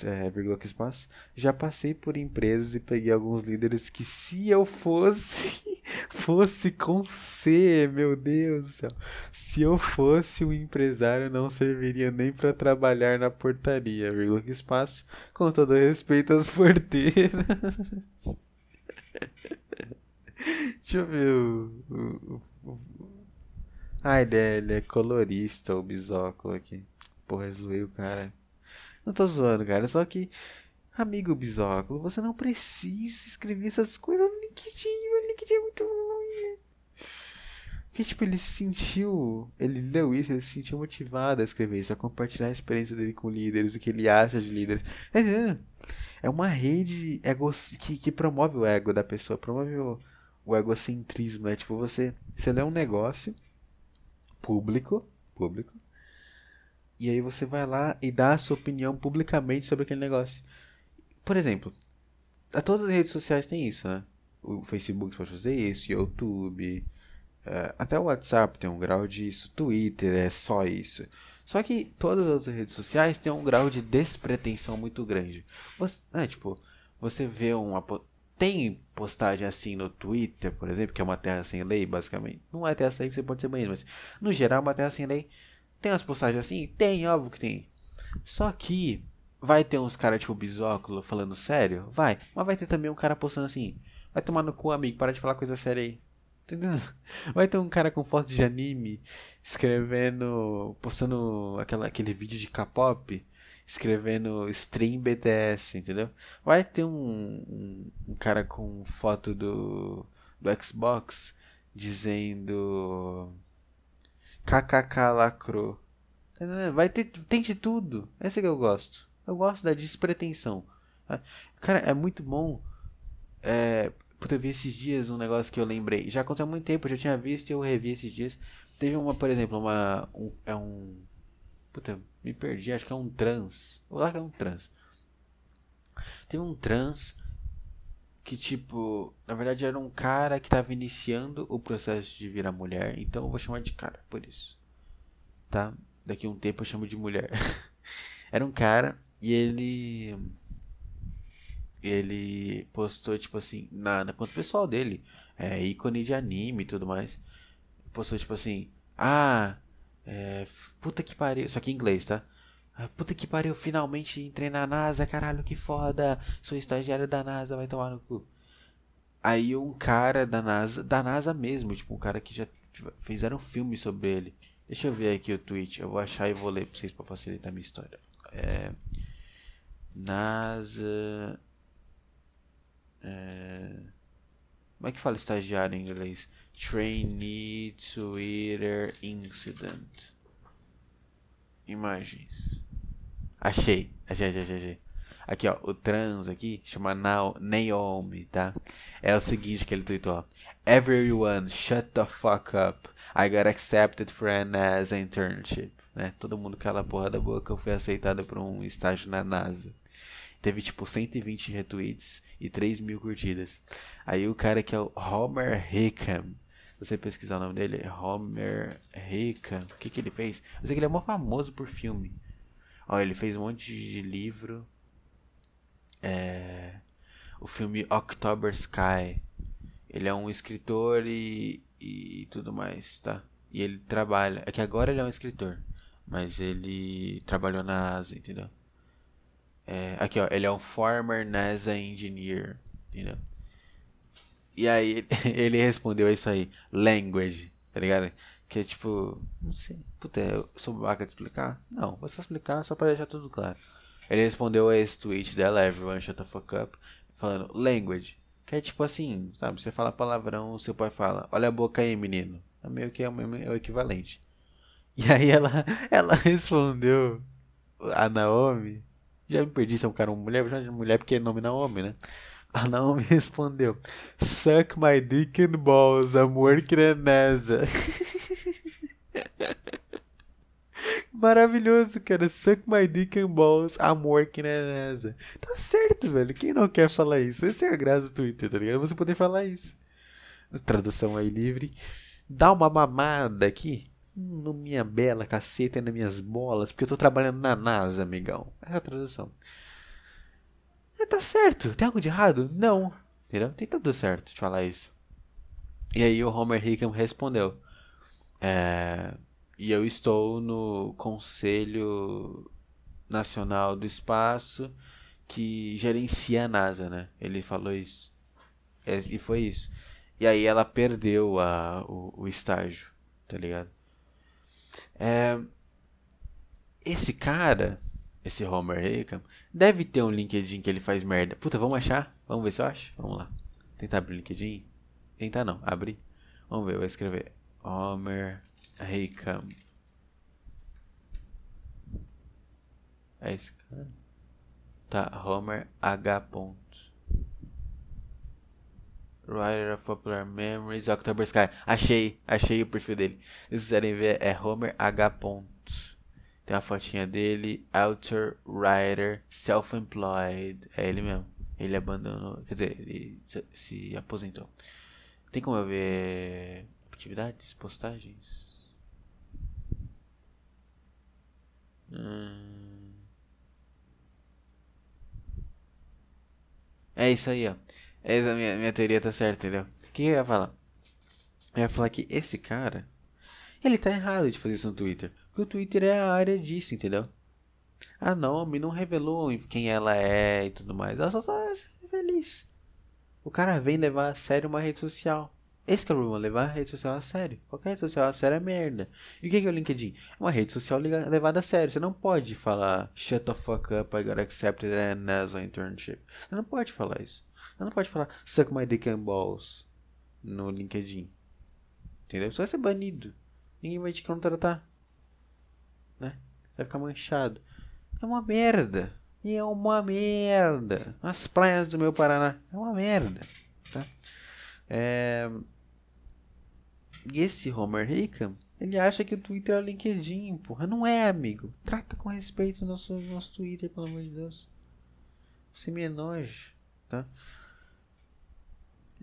Speaker 1: é, vírgula que espaço, já passei por empresas e peguei alguns líderes que se eu fosse, fosse com C, meu Deus do céu, se eu fosse um empresário não serviria nem para trabalhar na portaria, vírgula que espaço, com todo respeito às porteiras. Deixa eu ver o... Ah, ele é, ele é colorista, o bisóculo aqui. Porra, zoei o cara. Não tô zoando, cara. Só que, amigo bisóculo, você não precisa escrever essas coisas no LinkedIn. O LinkedIn é muito ruim. Porque, tipo, ele se sentiu. Ele leu isso, ele se sentiu motivado a escrever isso, a compartilhar a experiência dele com líderes, o que ele acha de líderes. É, é uma rede ego, que, que promove o ego da pessoa, promove o, o egocentrismo, né? Tipo, você, você lê um negócio público, público, e aí você vai lá e dá a sua opinião publicamente sobre aquele negócio. Por exemplo, a todas as redes sociais tem isso, né? O Facebook pode fazer isso, YouTube, uh, até o WhatsApp tem um grau disso, Twitter é só isso. Só que todas as redes sociais têm um grau de despretensão muito grande. Você, é, tipo, você vê uma. Tem postagem assim no Twitter, por exemplo, que é uma terra sem lei, basicamente. Não é terra sem lei, você pode ser banido, mas no geral é uma terra sem lei tem umas postagens assim? Tem, óbvio que tem. Só que vai ter uns caras tipo bisóculo falando sério? Vai. Mas vai ter também um cara postando assim. Vai tomar no cu, amigo, para de falar coisa séria aí. Entendeu? Vai ter um cara com foto de anime escrevendo. postando aquela, aquele vídeo de K-pop. Escrevendo stream BTS, entendeu? Vai ter um, um, um cara com foto do, do Xbox dizendo KKK lacrou. Vai ter, tem de tudo. Essa é que eu gosto. Eu gosto da despretensão. Cara, é muito bom. É, puta, eu vi esses dias um negócio que eu lembrei. Já aconteceu há muito tempo, eu já tinha visto e eu revi esses dias. Teve uma, por exemplo, uma. Um, é um. Puta, me perdi, acho que é um trans. Ou lá que é um trans. Teve um trans que, tipo, na verdade era um cara que tava iniciando o processo de virar mulher. Então eu vou chamar de cara por isso. Tá? Daqui um tempo eu chamo de mulher. era um cara e ele. Ele postou, tipo assim, na, na conta pessoal dele. É, ícone de anime e tudo mais. Postou, tipo assim. Ah, é, puta que pariu. Isso aqui em inglês, tá? Ah, puta que pariu, finalmente entrei na NASA, caralho, que foda. Sou estagiário da NASA, vai tomar no cu. Aí um cara da NASA, da NASA mesmo, tipo, um cara que já fizeram um filme sobre ele. Deixa eu ver aqui o tweet, eu vou achar e vou ler pra vocês pra facilitar a minha história. É, NASA. É, como é que fala estagiário em inglês? Trainee Twitter Incident. Imagens. Achei. Achei, achei, achei. Aqui, ó. O trans aqui chama Naomi, tá? É o seguinte que ele tweetou. Everyone, shut the fuck up. I got accepted for an NASA internship. Né? Todo mundo cala a porra da boca. Eu fui aceitado por um estágio na NASA. Teve tipo 120 retweets e 3 mil curtidas. Aí o cara que é o Homer Hickam você pesquisar o nome dele, Homer Rica. O que, que ele fez? Eu sei que ele é muito famoso por filme. Ó, ele fez um monte de livro. É... O filme October Sky. Ele é um escritor e, e tudo mais, tá? E ele trabalha. É que agora ele é um escritor. Mas ele trabalhou na NASA, entendeu? É, aqui, ó. Ele é um former NASA engineer, entendeu? E aí ele respondeu isso aí, language, tá ligado? Que é tipo, não sei, puta, eu sou babaca de explicar? Não, vou só explicar só pra deixar tudo claro. Ele respondeu a esse tweet dela, everyone shut the fuck up, falando language. Que é tipo assim, sabe? Você fala palavrão, seu pai fala, olha a boca aí, menino. É meio que é o, é equivalente. E aí ela, ela respondeu, a Naomi, já me perdi se é um cara ou uma mulher, já mulher porque é nome Naomi, né? A Naomi respondeu: Suck my dick and balls, I'm working at NASA. Maravilhoso, cara. Suck my dick and balls, I'm working at NASA. Tá certo, velho. Quem não quer falar isso? Essa é a graça do Twitter, tá ligado? Você poder falar isso. Tradução aí livre. Dá uma mamada aqui no minha bela caceta e nas minhas bolas, porque eu tô trabalhando na NASA, amigão. Essa é a tradução. É, tá certo. Tem algo de errado? Não. Entendeu? Tem tudo certo de falar isso. E aí o Homer Hickam respondeu. É, e eu estou no Conselho Nacional do Espaço que gerencia a NASA, né? Ele falou isso. É, e foi isso. E aí ela perdeu a, o, o estágio, tá ligado? É, esse cara esse Homer Hickam, deve ter um LinkedIn que ele faz merda. Puta, vamos achar? Vamos ver se eu acho? Vamos lá. Tentar abrir o LinkedIn? Tentar não, abrir. Vamos ver, eu vou escrever Homer Hickam. É esse cara? Tá, Homer H. Writer of Popular Memories, October Sky. Achei, achei o perfil dele. Se vocês quiserem ver, é Homer H. Tem a fotinha dele, author, writer, self-employed. É ele mesmo. Ele abandonou, quer dizer, ele se aposentou. Tem como eu ver atividades, postagens? Hum. É isso aí, ó. Essa minha, minha teoria tá certa, entendeu? O que eu ia falar? Eu ia falar que esse cara, ele tá errado de fazer isso no Twitter. Porque o Twitter é a área disso, entendeu? A Naomi não revelou quem ela é e tudo mais. Ela só tá feliz. O cara vem levar a sério uma rede social. Esse é o problema, levar a rede social a sério. Qualquer rede social a sério é merda. E o que é o LinkedIn? É uma rede social levada a sério. Você não pode falar shut the fuck up, I got accepted a NASA internship. Você não pode falar isso. Você não pode falar suck my dick and balls no LinkedIn. Entendeu? Você vai ser banido. Ninguém vai te contratar né? Vai ficar manchado. É uma merda. E é uma merda. As praias do meu Paraná. É uma merda. Tá? É... E esse Homer Hickam, ele acha que o Twitter é LinkedIn, porra. Não é, amigo. Trata com respeito o nosso, nosso Twitter, pelo amor de Deus. Você me enoja, tá?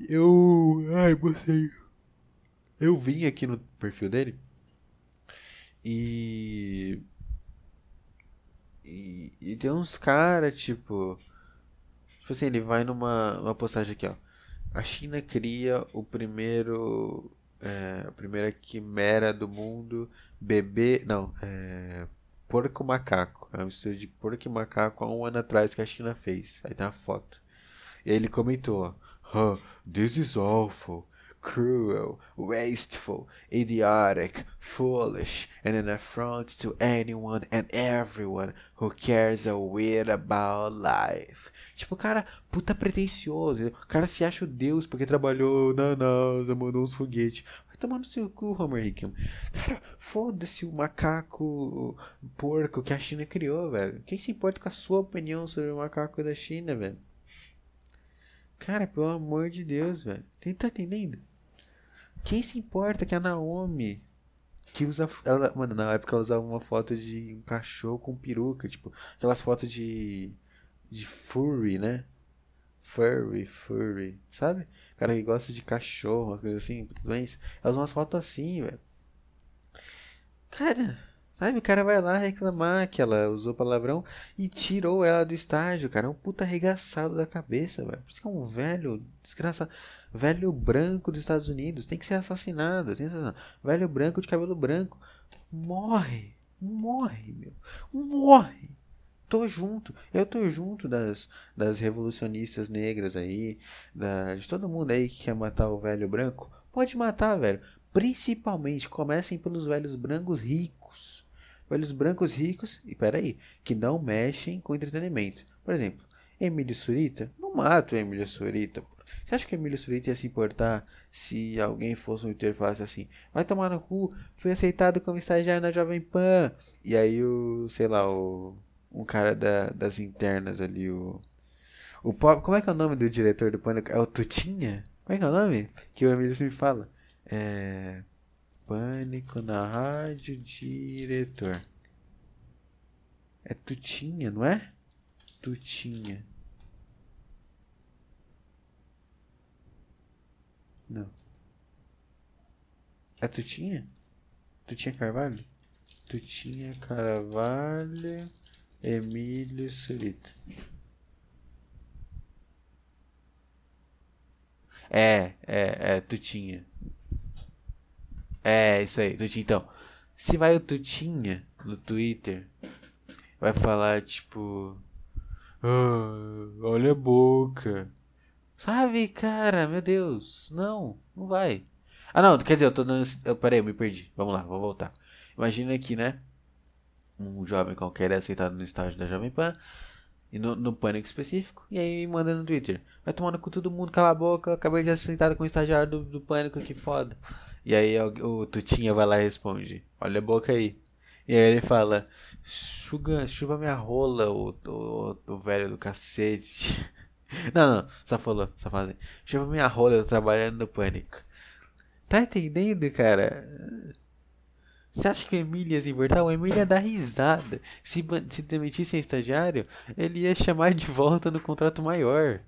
Speaker 1: Eu. Ai, você. Eu vim aqui no perfil dele. E. E, e tem uns caras, tipo. Tipo assim, ele vai numa uma postagem aqui, ó. A China cria o primeiro. É, a primeira quimera do mundo. Bebê. Não, é. Porco macaco. É uma mistura de porco e macaco há um ano atrás que a China fez. Aí tem a foto. E ele comentou, ó. This is awful cruel, wasteful, idiotic, foolish, and an affront to anyone and everyone who cares a whit about life. Tipo, cara, puta pretencioso. O cara se acha o Deus porque trabalhou na NASA, mandou uns foguetes. Vai tomar no seu cu, Homer Hickam. Cara, foda-se o macaco porco que a China criou, velho. Quem se importa com a sua opinião sobre o macaco da China, velho? Cara, pelo amor de Deus, velho. Tá entendendo? Quem se importa que a Naomi que usa. Ela, mano, na época ela usava uma foto de um cachorro com peruca, tipo, aquelas fotos de. de furry, né? Furry, furry, sabe? Cara que gosta de cachorro, uma coisa assim, tudo bem? Ela usa umas fotos assim, velho. Cara, Sabe, o cara vai lá reclamar que ela usou palavrão e tirou ela do estágio, cara. É um puta arregaçado da cabeça, velho. Por isso que é um velho, desgraçado. Velho branco dos Estados Unidos. Tem que ser assassinado. Tem que ser Velho branco de cabelo branco. Morre. Morre, meu. Morre. Tô junto. Eu tô junto das, das revolucionistas negras aí. Da, de todo mundo aí que quer matar o velho branco. Pode matar, velho. Principalmente comecem pelos velhos brancos ricos velhos brancos ricos, e peraí, que não mexem com entretenimento. Por exemplo, Emílio Surita, não mata o Emílio Surita. Você acha que Emílio Surita ia se importar se alguém fosse um e falasse assim, vai tomar no cu, fui aceitado como estagiário na Jovem Pan. E aí o, sei lá, o um cara da, das internas ali, o. O como é que é o nome do diretor do Pânico? É o Tutinha? Como é que é o nome? Que o Emílio me fala. É. Pânico na rádio, diretor. É Tutinha, não é? Tutinha. Não. É Tutinha? Tutinha Carvalho? Tutinha Carvalho, Emílio Surita. É, é, é, Tutinha. É, isso aí, Tutinha. Então, se vai o Tutinha no Twitter, vai falar tipo. Oh, olha a boca. Sabe, cara, meu Deus. Não, não vai. Ah, não, quer dizer, eu tô dando. Eu, peraí, eu me perdi. Vamos lá, vou voltar. Imagina aqui, né? Um jovem qualquer é aceitado no estágio da Jovem Pan. E no, no pânico específico. E aí manda no Twitter. Vai tomando com todo mundo, cala a boca. Acabei de ser aceitado com o estagiário do, do pânico, que foda. E aí o, Tutinha vai lá e responde: Olha a boca aí. E aí ele fala: Chuga, chuva minha rola, o, o, o velho do cacete. Não, não, só falou, só fala assim: Chuva minha rola, eu tô trabalhando no pânico. Tá entendendo, cara? Você acha que o Emílio ia se importar? O Emílio ia dar risada. Se, se demitissem estagiário, ele ia chamar de volta no contrato maior.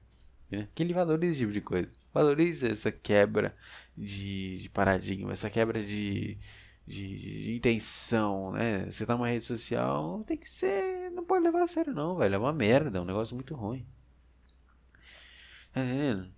Speaker 1: Né? Que ele valoriza esse tipo de coisa. Valoriza essa quebra de, de paradigma, essa quebra de, de, de, intenção, né? Você tá numa rede social, tem que ser. Não pode levar a sério, não, velho. É uma merda, é um negócio muito ruim. Tá entendendo?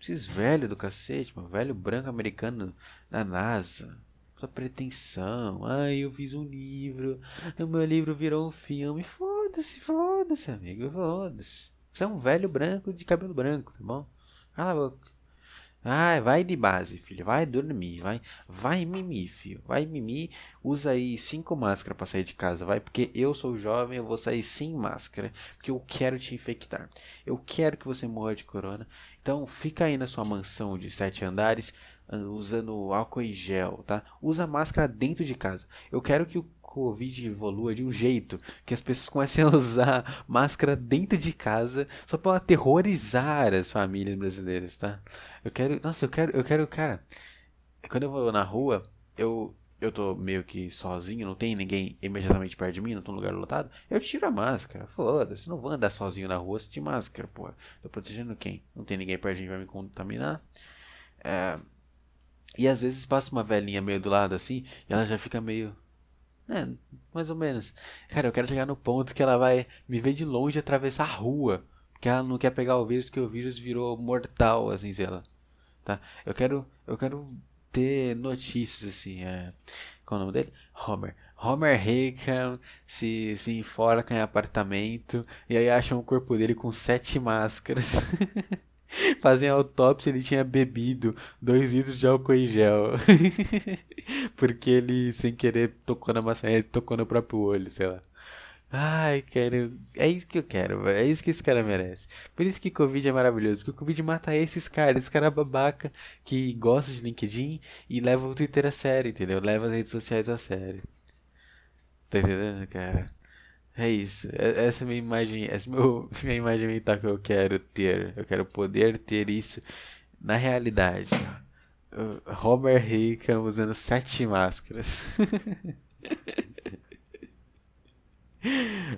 Speaker 1: Esses velhos do cacete, mano. Velho branco americano da NASA. Sua pretensão. Ai, eu fiz um livro. O meu livro virou um filme. Foda-se, foda-se, amigo. Foda-se. Você é um velho branco de cabelo branco, tá bom? Cala a boca. Ai, vai de base, filho. Vai dormir. Vai, vai mimir, filho. Vai mimir. Usa aí cinco máscaras para sair de casa, vai. Porque eu sou jovem, eu vou sair sem máscara. Porque eu quero te infectar. Eu quero que você morra de corona. Então, fica aí na sua mansão de sete andares ah, usando álcool e gel, tá? Usa máscara dentro de casa. Eu quero que o Covid evolua de um jeito que as pessoas comecem a usar máscara dentro de casa só para aterrorizar as famílias brasileiras, tá? Eu quero, nossa, eu quero, eu quero, cara, quando eu vou na rua, eu eu tô meio que sozinho, não tem ninguém imediatamente perto de mim, não tô num lugar lotado, eu tiro a máscara. Foda-se, não vou andar sozinho na rua de máscara, pô. Tô protegendo quem? Não tem ninguém perto de mim vai me contaminar. É... E às vezes passa uma velhinha meio do lado assim, e ela já fica meio. É, mais ou menos. Cara, eu quero chegar no ponto que ela vai me ver de longe atravessar a rua. Porque ela não quer pegar o vírus, que o vírus virou mortal, assim, sei lá. Tá? Eu quero. Eu quero ter notícias assim. É... Qual é o nome dele? Homer. Homer Hickam se, se enforca em apartamento e aí acham o corpo dele com sete máscaras. Fazem autópsia, ele tinha bebido dois litros de álcool em gel. Porque ele, sem querer, tocou na maçaneta, tocou no próprio olho, sei lá. Ai, quero. É isso que eu quero, É isso que esse cara merece. Por isso que Covid é maravilhoso. Porque o Covid mata esses caras, esse cara babaca que gosta de LinkedIn e leva o Twitter a sério, entendeu? Leva as redes sociais a sério. Tá entendendo, cara? É isso. É, essa é minha imagem. Essa é a minha imagem mental que eu quero ter. Eu quero poder ter isso na realidade. Robert Hickam usando sete máscaras.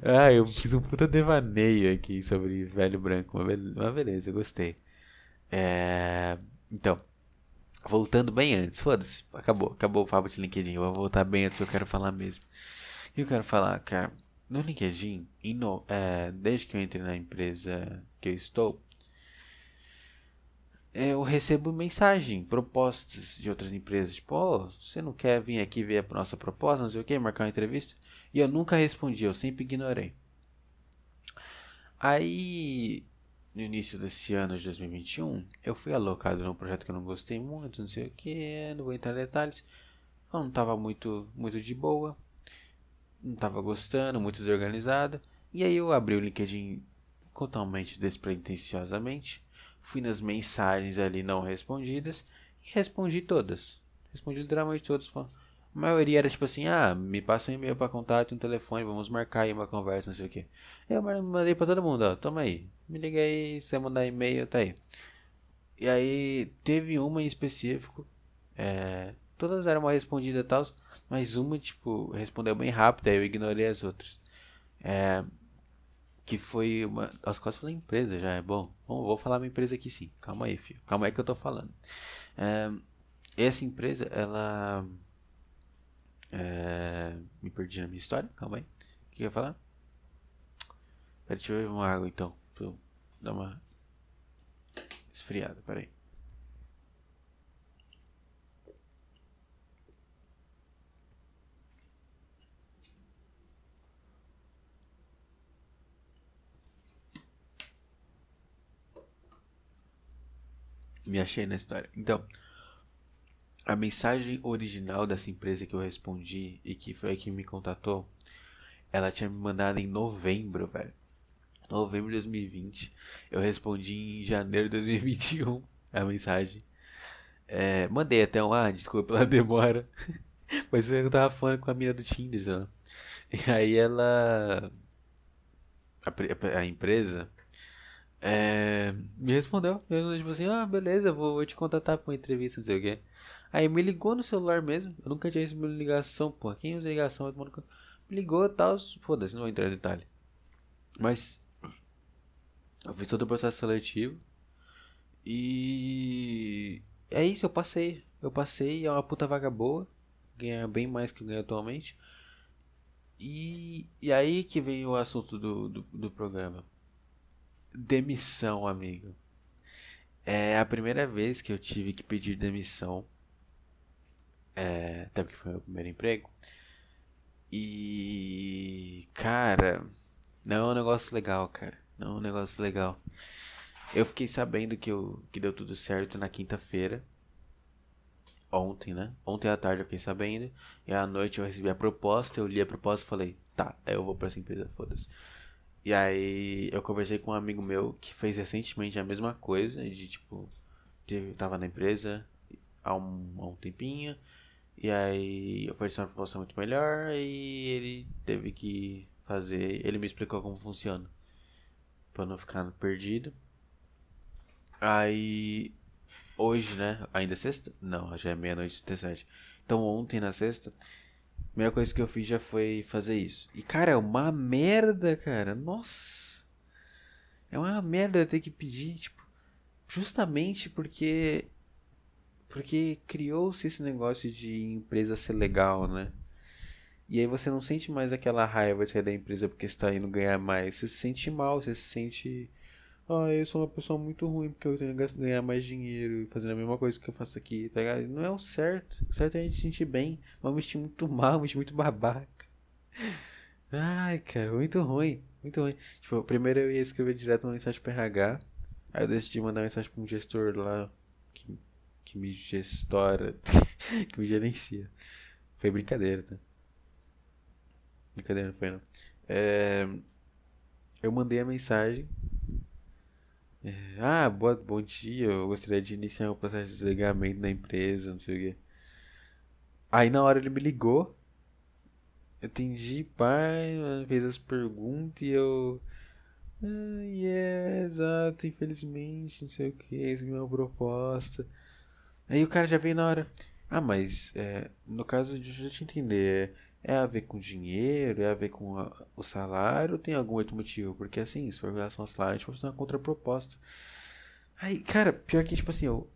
Speaker 1: ah, eu fiz um puta devaneio aqui sobre velho branco. Uma beleza, eu gostei. É... Então, voltando bem antes. Foda-se, acabou. Acabou o papo de LinkedIn. Eu vou voltar bem antes eu quero falar mesmo. O que eu quero falar, cara? No LinkedIn, no, é, desde que eu entrei na empresa que eu estou, eu recebo mensagem, propostas de outras empresas. Tipo, oh, você não quer vir aqui ver a nossa proposta, não sei o que, marcar uma entrevista? E eu nunca respondi, eu sempre ignorei. Aí, no início desse ano de 2021, eu fui alocado num projeto que eu não gostei muito, não sei o que, não vou entrar em detalhes. Eu não estava muito, muito de boa, não estava gostando, muito desorganizado. E aí eu abri o LinkedIn totalmente despretensiosamente, fui nas mensagens ali não respondidas e respondi todas. Respondi literalmente todas, a maioria era tipo assim, ah, me passa um e-mail para contato um telefone, vamos marcar aí uma conversa, não sei o que. Eu mandei para todo mundo, ó, toma aí. Me liga aí, se você mandar e-mail, tá aí. E aí teve uma em específico, é, todas eram uma respondida e tal, mas uma, tipo, respondeu bem rápido, aí eu ignorei as outras. É, que foi uma. As quase falei empresa já, é bom. Bom, vou falar uma empresa aqui sim. Calma aí, filho. Calma aí que eu tô falando. É, essa empresa, ela é... Me perdi na minha história, calma aí. O que eu ia falar? Pera, deixa eu beber uma água então. Eu dar uma esfriada, peraí. Me achei na história. Então, a mensagem original dessa empresa que eu respondi e que foi a que me contatou, ela tinha me mandado em novembro, velho. Novembro de 2020. Eu respondi em janeiro de 2021 a mensagem. É, mandei até um, ah, desculpa pela demora. Mas eu tava falando com a mina do Tinder, sabe? E aí ela. A, a empresa. É, me respondeu. Eu, tipo assim, ah, beleza, vou, vou te contatar pra uma entrevista, não sei o quê. Aí me ligou no celular mesmo. Eu nunca tinha recebido ligação, pô. Quem usa ligação? Me ligou e tal. Foda-se, não vou entrar em detalhe. Mas. Eu fiz todo o processo seletivo. E. É isso, eu passei. Eu passei, é uma puta vaga boa. Ganha bem mais que eu ganho atualmente. E, e aí que veio o assunto do, do, do programa. Demissão, amigo. É a primeira vez que eu tive que pedir demissão é, até porque foi meu primeiro emprego. E. Cara. Não é um negócio legal, cara. Não é um negócio legal. Eu fiquei sabendo que, eu, que deu tudo certo na quinta-feira. Ontem, né? Ontem à tarde eu fiquei sabendo. E à noite eu recebi a proposta. Eu li a proposta e falei: tá, eu vou pra essa empresa, foda-se. E aí eu conversei com um amigo meu que fez recentemente a mesma coisa. De tipo, teve, tava na empresa há um, há um tempinho. E aí ofereci uma proposta muito melhor e ele teve que fazer. Ele me explicou como funciona. Pra não ficar perdido. Aí hoje, né? Ainda é sexta? Não, já é meia-noite e 37. Então ontem na sexta, a primeira coisa que eu fiz já foi fazer isso. E cara, é uma merda, cara. Nossa. É uma merda ter que pedir, tipo, justamente porque porque criou-se esse negócio de empresa ser legal, né? E aí você não sente mais aquela raiva de sair da empresa porque está indo ganhar mais. Você se sente mal, você se sente. Ah, eu sou uma pessoa muito ruim porque eu tenho que ganhar mais dinheiro fazendo a mesma coisa que eu faço aqui, tá ligado? Não é o certo. O certo é a gente se sentir bem. Mas me sentir muito mal, me sentir muito babaca. Ai, cara, muito ruim. Muito ruim. Tipo, primeiro eu ia escrever direto uma mensagem pro RH. Aí eu decidi mandar uma mensagem pra um gestor lá que, que me gestora, que me gerencia. Foi brincadeira, tá? Brincadeira, não foi não. É, eu mandei a mensagem. É, ah, boa, bom dia. Eu gostaria de iniciar o processo de desligamento da empresa, não sei o quê. Aí na hora ele me ligou. Eu atendi, pai, fez as perguntas e eu. Ah, yeah, exato, infelizmente, não sei o que, essa é uma proposta. Aí o cara já veio na hora. Ah, mas é, no caso de eu te entender, é a ver com dinheiro? É a ver com a, o salário? Tem algum outro motivo? Porque assim, se for em relação ao salário, a gente vai fazer uma contraproposta. Aí, cara, pior que, tipo assim, eu.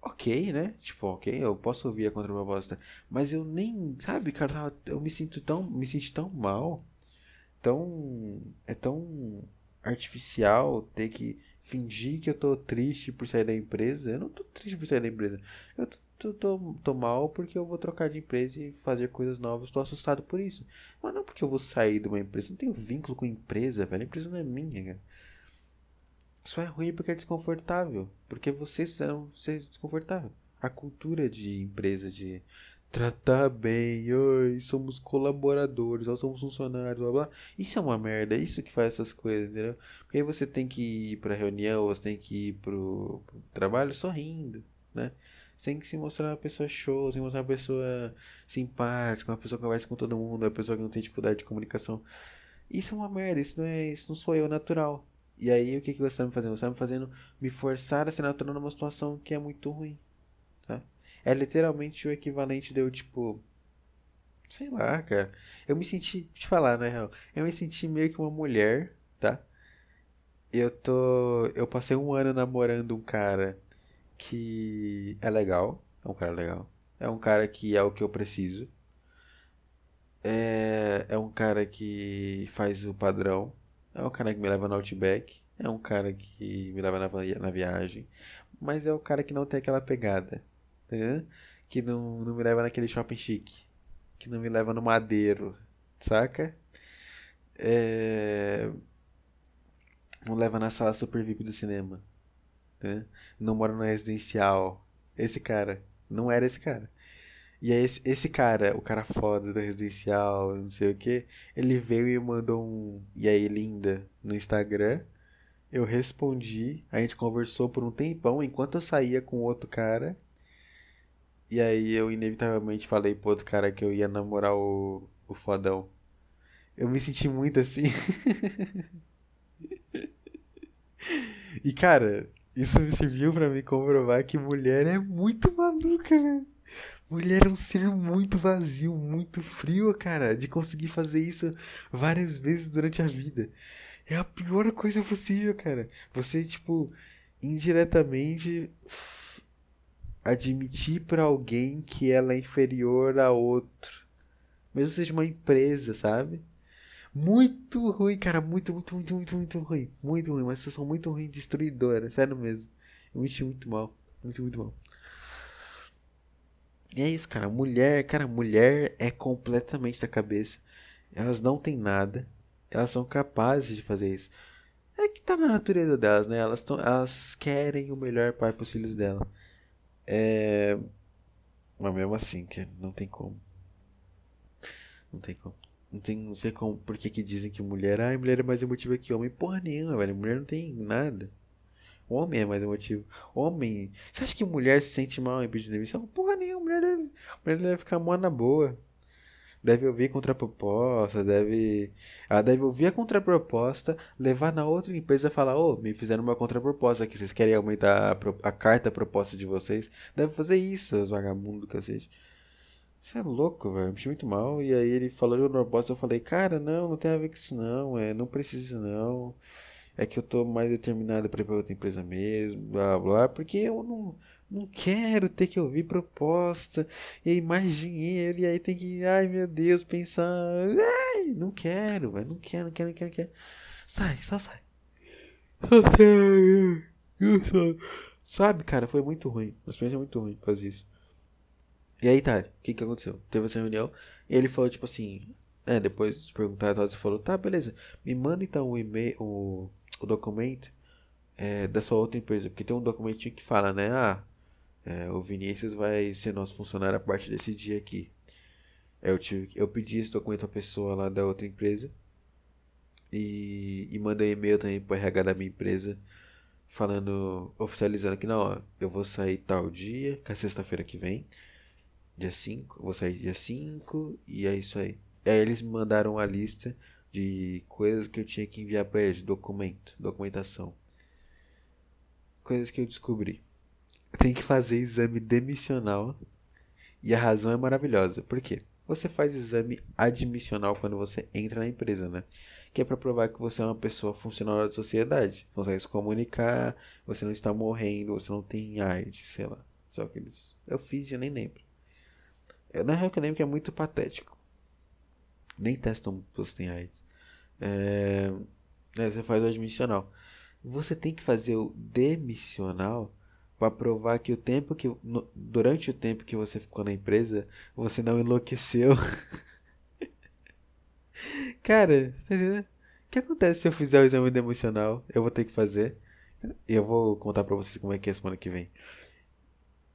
Speaker 1: Ok, né? Tipo, ok, eu posso ouvir a contraproposta. Mas eu nem, sabe, cara, eu me sinto tão. Me sinto tão mal. Tão. É tão artificial ter que fingir que eu tô triste por sair da empresa. Eu não tô triste por sair da empresa. Eu tô tô, tô, tô mal porque eu vou trocar de empresa e fazer coisas novas. Tô assustado por isso. Mas não porque eu vou sair de uma empresa. Não tenho vínculo com empresa, velho. A empresa não é minha, cara. Isso é ruim porque é desconfortável. Porque vocês são ser desconfortável. A cultura de empresa de tratar bem, oi, somos colaboradores, nós somos funcionários, blá blá. Isso é uma merda, é isso que faz essas coisas, entendeu? Porque aí você tem que ir pra reunião, você tem que ir pro, pro trabalho sorrindo, né? Tem que se mostrar uma pessoa show, que mostrar uma pessoa simpática, uma pessoa que conversa com todo mundo, uma pessoa que não tem dificuldade de comunicação. Isso é uma merda, isso não é, isso não sou eu natural. E aí o que, que você está me fazendo? Você está me fazendo me forçar a ser natural numa situação que é muito ruim. Tá? É literalmente o equivalente de eu, tipo. Sei lá, cara. Eu me senti. Eu falar, na real. Eu me senti meio que uma mulher, tá? Eu tô. Eu passei um ano namorando um cara que é legal, é um cara legal. É um cara que é o que eu preciso. É, é um cara que faz o padrão. É um cara que me leva no Outback. É um cara que me leva na, na viagem. Mas é o cara que não tem aquela pegada. Né? Que não, não me leva naquele shopping chique. Que não me leva no madeiro. Saca? É... Não leva na sala super VIP do cinema né? Não mora no residencial. Esse cara. Não era esse cara. E aí esse, esse cara, o cara foda do residencial, não sei o que, ele veio e mandou um e aí linda no Instagram. Eu respondi, a gente conversou por um tempão enquanto eu saía com outro cara. E aí eu inevitavelmente falei pro outro cara que eu ia namorar o, o fodão. Eu me senti muito assim. e cara, isso me serviu para me comprovar que mulher é muito maluca, né? Mulher é um ser muito vazio, muito frio, cara, de conseguir fazer isso várias vezes durante a vida. É a pior coisa possível, cara. Você, tipo, indiretamente admitir para alguém que ela é inferior a outro. Mesmo seja uma empresa, sabe? Muito ruim, cara. Muito, muito, muito, muito, muito ruim. Muito ruim. Uma situação muito ruim, destruidora. Sério mesmo. Eu me senti muito mal. Muito, muito mal. E é isso, cara. Mulher, cara, mulher é completamente da cabeça. Elas não têm nada. Elas são capazes de fazer isso. É que tá na natureza delas, né? Elas, tão, elas querem o melhor pai para os filhos dela. É. Mas mesmo assim, que não tem como. Não tem como. Não tem, não sei como, por que dizem que mulher, ah, mulher é mais emotiva que homem. Porra nenhuma, velho. Mulher não tem nada. Homem é mais emotivo. Homem. Você acha que mulher se sente mal em pedir demissão? Porra nenhuma, mulher deve, mulher deve ficar mó na boa. deve ouvir contraproposta, deve. Ela deve ouvir a contraproposta, levar na outra empresa e falar, ô, oh, me fizeram uma contraproposta aqui, vocês querem aumentar a, a carta proposta de vocês? Deve fazer isso, os vagabundos, cacete. Você é louco, velho. Me achei muito mal. E aí ele falou de proposta, eu falei, cara, não, não tem a ver com isso não, é, não precisa não. É que eu tô mais determinado para ir pra outra empresa mesmo, blá blá, porque eu não não quero ter que ouvir proposta e aí mais dinheiro e aí tem que, ai meu Deus, pensar, ai, não quero, velho, não quero, não quero, não quero, não quero. Sai, só sai. Só sai. Sabe, cara, foi muito ruim. Uma experiência muito ruim fazer isso. E aí tá, o que que aconteceu? Teve essa reunião e ele falou tipo assim, é, depois de perguntar, você falou, tá, beleza, me manda então o e-mail, o, o documento é, da sua outra empresa, porque tem um documentinho que fala, né, ah, é, o Vinícius vai ser nosso funcionário a partir desse dia aqui. Eu, tive, eu pedi esse documento à pessoa lá da outra empresa e, e mandei e-mail também para o RH da minha empresa falando, oficializando que não, ó, eu vou sair tal dia, que é sexta-feira que vem, dia 5, vou sair dia 5 e é isso aí. E aí eles me mandaram a lista de coisas que eu tinha que enviar para eles, documento, documentação. Coisas que eu descobri tem que fazer exame demissional. E a razão é maravilhosa. Por quê? Você faz exame admissional quando você entra na empresa, né? Que é para provar que você é uma pessoa funcional da sociedade. Consegue se comunicar, você não está morrendo, você não tem AIDS, sei lá. Só que eles. Eu fiz e nem lembro. Eu, na real, que que é muito patético. Nem testam você tem AIDS. É... É, você faz o admissional. Você tem que fazer o demissional para provar que o tempo que no, durante o tempo que você ficou na empresa, você não enlouqueceu. Cara, tá? O que acontece se eu fizer o exame emocional? Eu vou ter que fazer. Eu vou contar pra vocês como é que é semana que vem.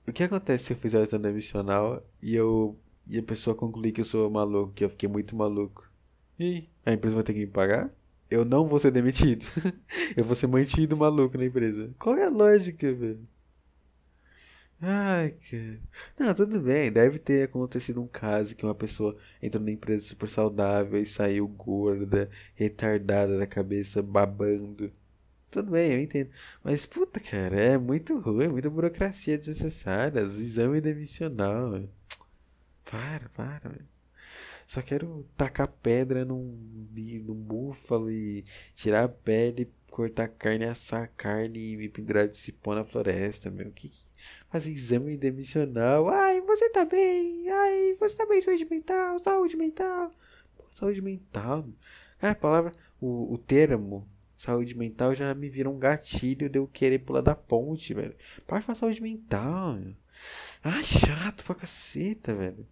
Speaker 1: O que acontece se eu fizer o exame emocional e eu e a pessoa concluir que eu sou maluco, que eu fiquei muito maluco? E a empresa vai ter que me pagar? Eu não vou ser demitido. eu vou ser mantido maluco na empresa. Qual é a lógica, velho? Ai, cara. Não, tudo bem. Deve ter acontecido um caso que uma pessoa entrou na empresa super saudável e saiu gorda, retardada da cabeça, babando. Tudo bem, eu entendo. Mas, puta, cara, é muito ruim, muita burocracia desnecessária. Exame demissional. Para, para, velho. Só quero tacar pedra num, num búfalo e tirar a pele, cortar carne, assar carne e me pendurar de cipó na floresta, meu. Que, fazer exame demissional. Ai, você tá bem? Ai, você tá bem, saúde mental, saúde mental. Saúde mental. Cara, a palavra, o, o termo saúde mental já me vira um gatilho de eu querer pular da ponte, velho. Para falar saúde mental. Meu. Ai, chato pra caceta, velho.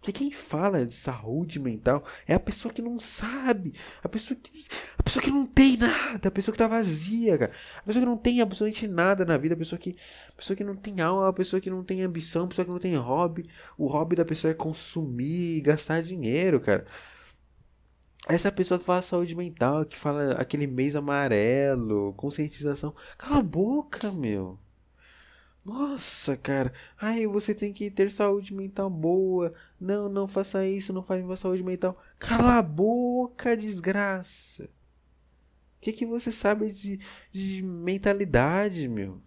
Speaker 1: Porque quem fala de saúde mental é a pessoa que não sabe, a pessoa que, a pessoa que não tem nada, a pessoa que tá vazia, cara. A pessoa que não tem absolutamente nada na vida, a pessoa que, a pessoa que não tem alma, a pessoa que não tem ambição, a pessoa que não tem hobby. O hobby da pessoa é consumir, gastar dinheiro, cara. Essa pessoa que fala saúde mental, que fala aquele mês amarelo, conscientização. Cala a boca, meu. Nossa, cara. Ai, você tem que ter saúde mental boa. Não, não faça isso, não faz mais saúde mental. Cala a boca, desgraça. O que, que você sabe de, de mentalidade, meu?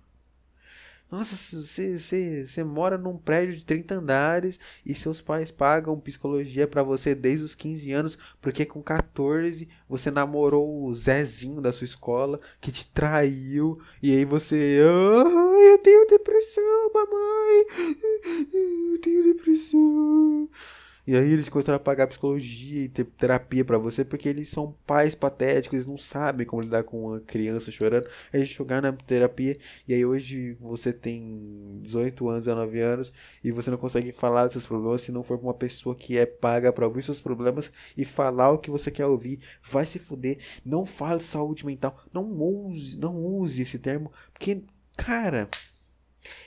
Speaker 1: Nossa, você, você, você mora num prédio de 30 andares e seus pais pagam psicologia para você desde os 15 anos, porque com 14 você namorou o Zezinho da sua escola que te traiu e aí você, ah, eu tenho depressão, mamãe. Eu tenho depressão. E aí eles começaram a pagar psicologia e ter terapia para você porque eles são pais patéticos, eles não sabem como lidar com uma criança chorando. Aí eles jogaram na terapia e aí hoje você tem 18 anos, 19 anos e você não consegue falar dos seus problemas se não for com uma pessoa que é paga para ouvir seus problemas e falar o que você quer ouvir. Vai se fuder. Não fale de saúde mental. Não use, não use esse termo porque, cara,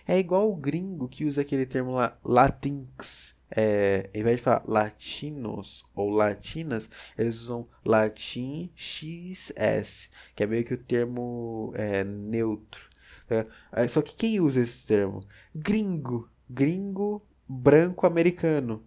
Speaker 1: é igual o gringo que usa aquele termo lá, latinx é, ao invés de falar latinos ou latinas, eles usam latim XS, que é meio que o termo é, neutro. É, só que quem usa esse termo? Gringo. Gringo branco americano.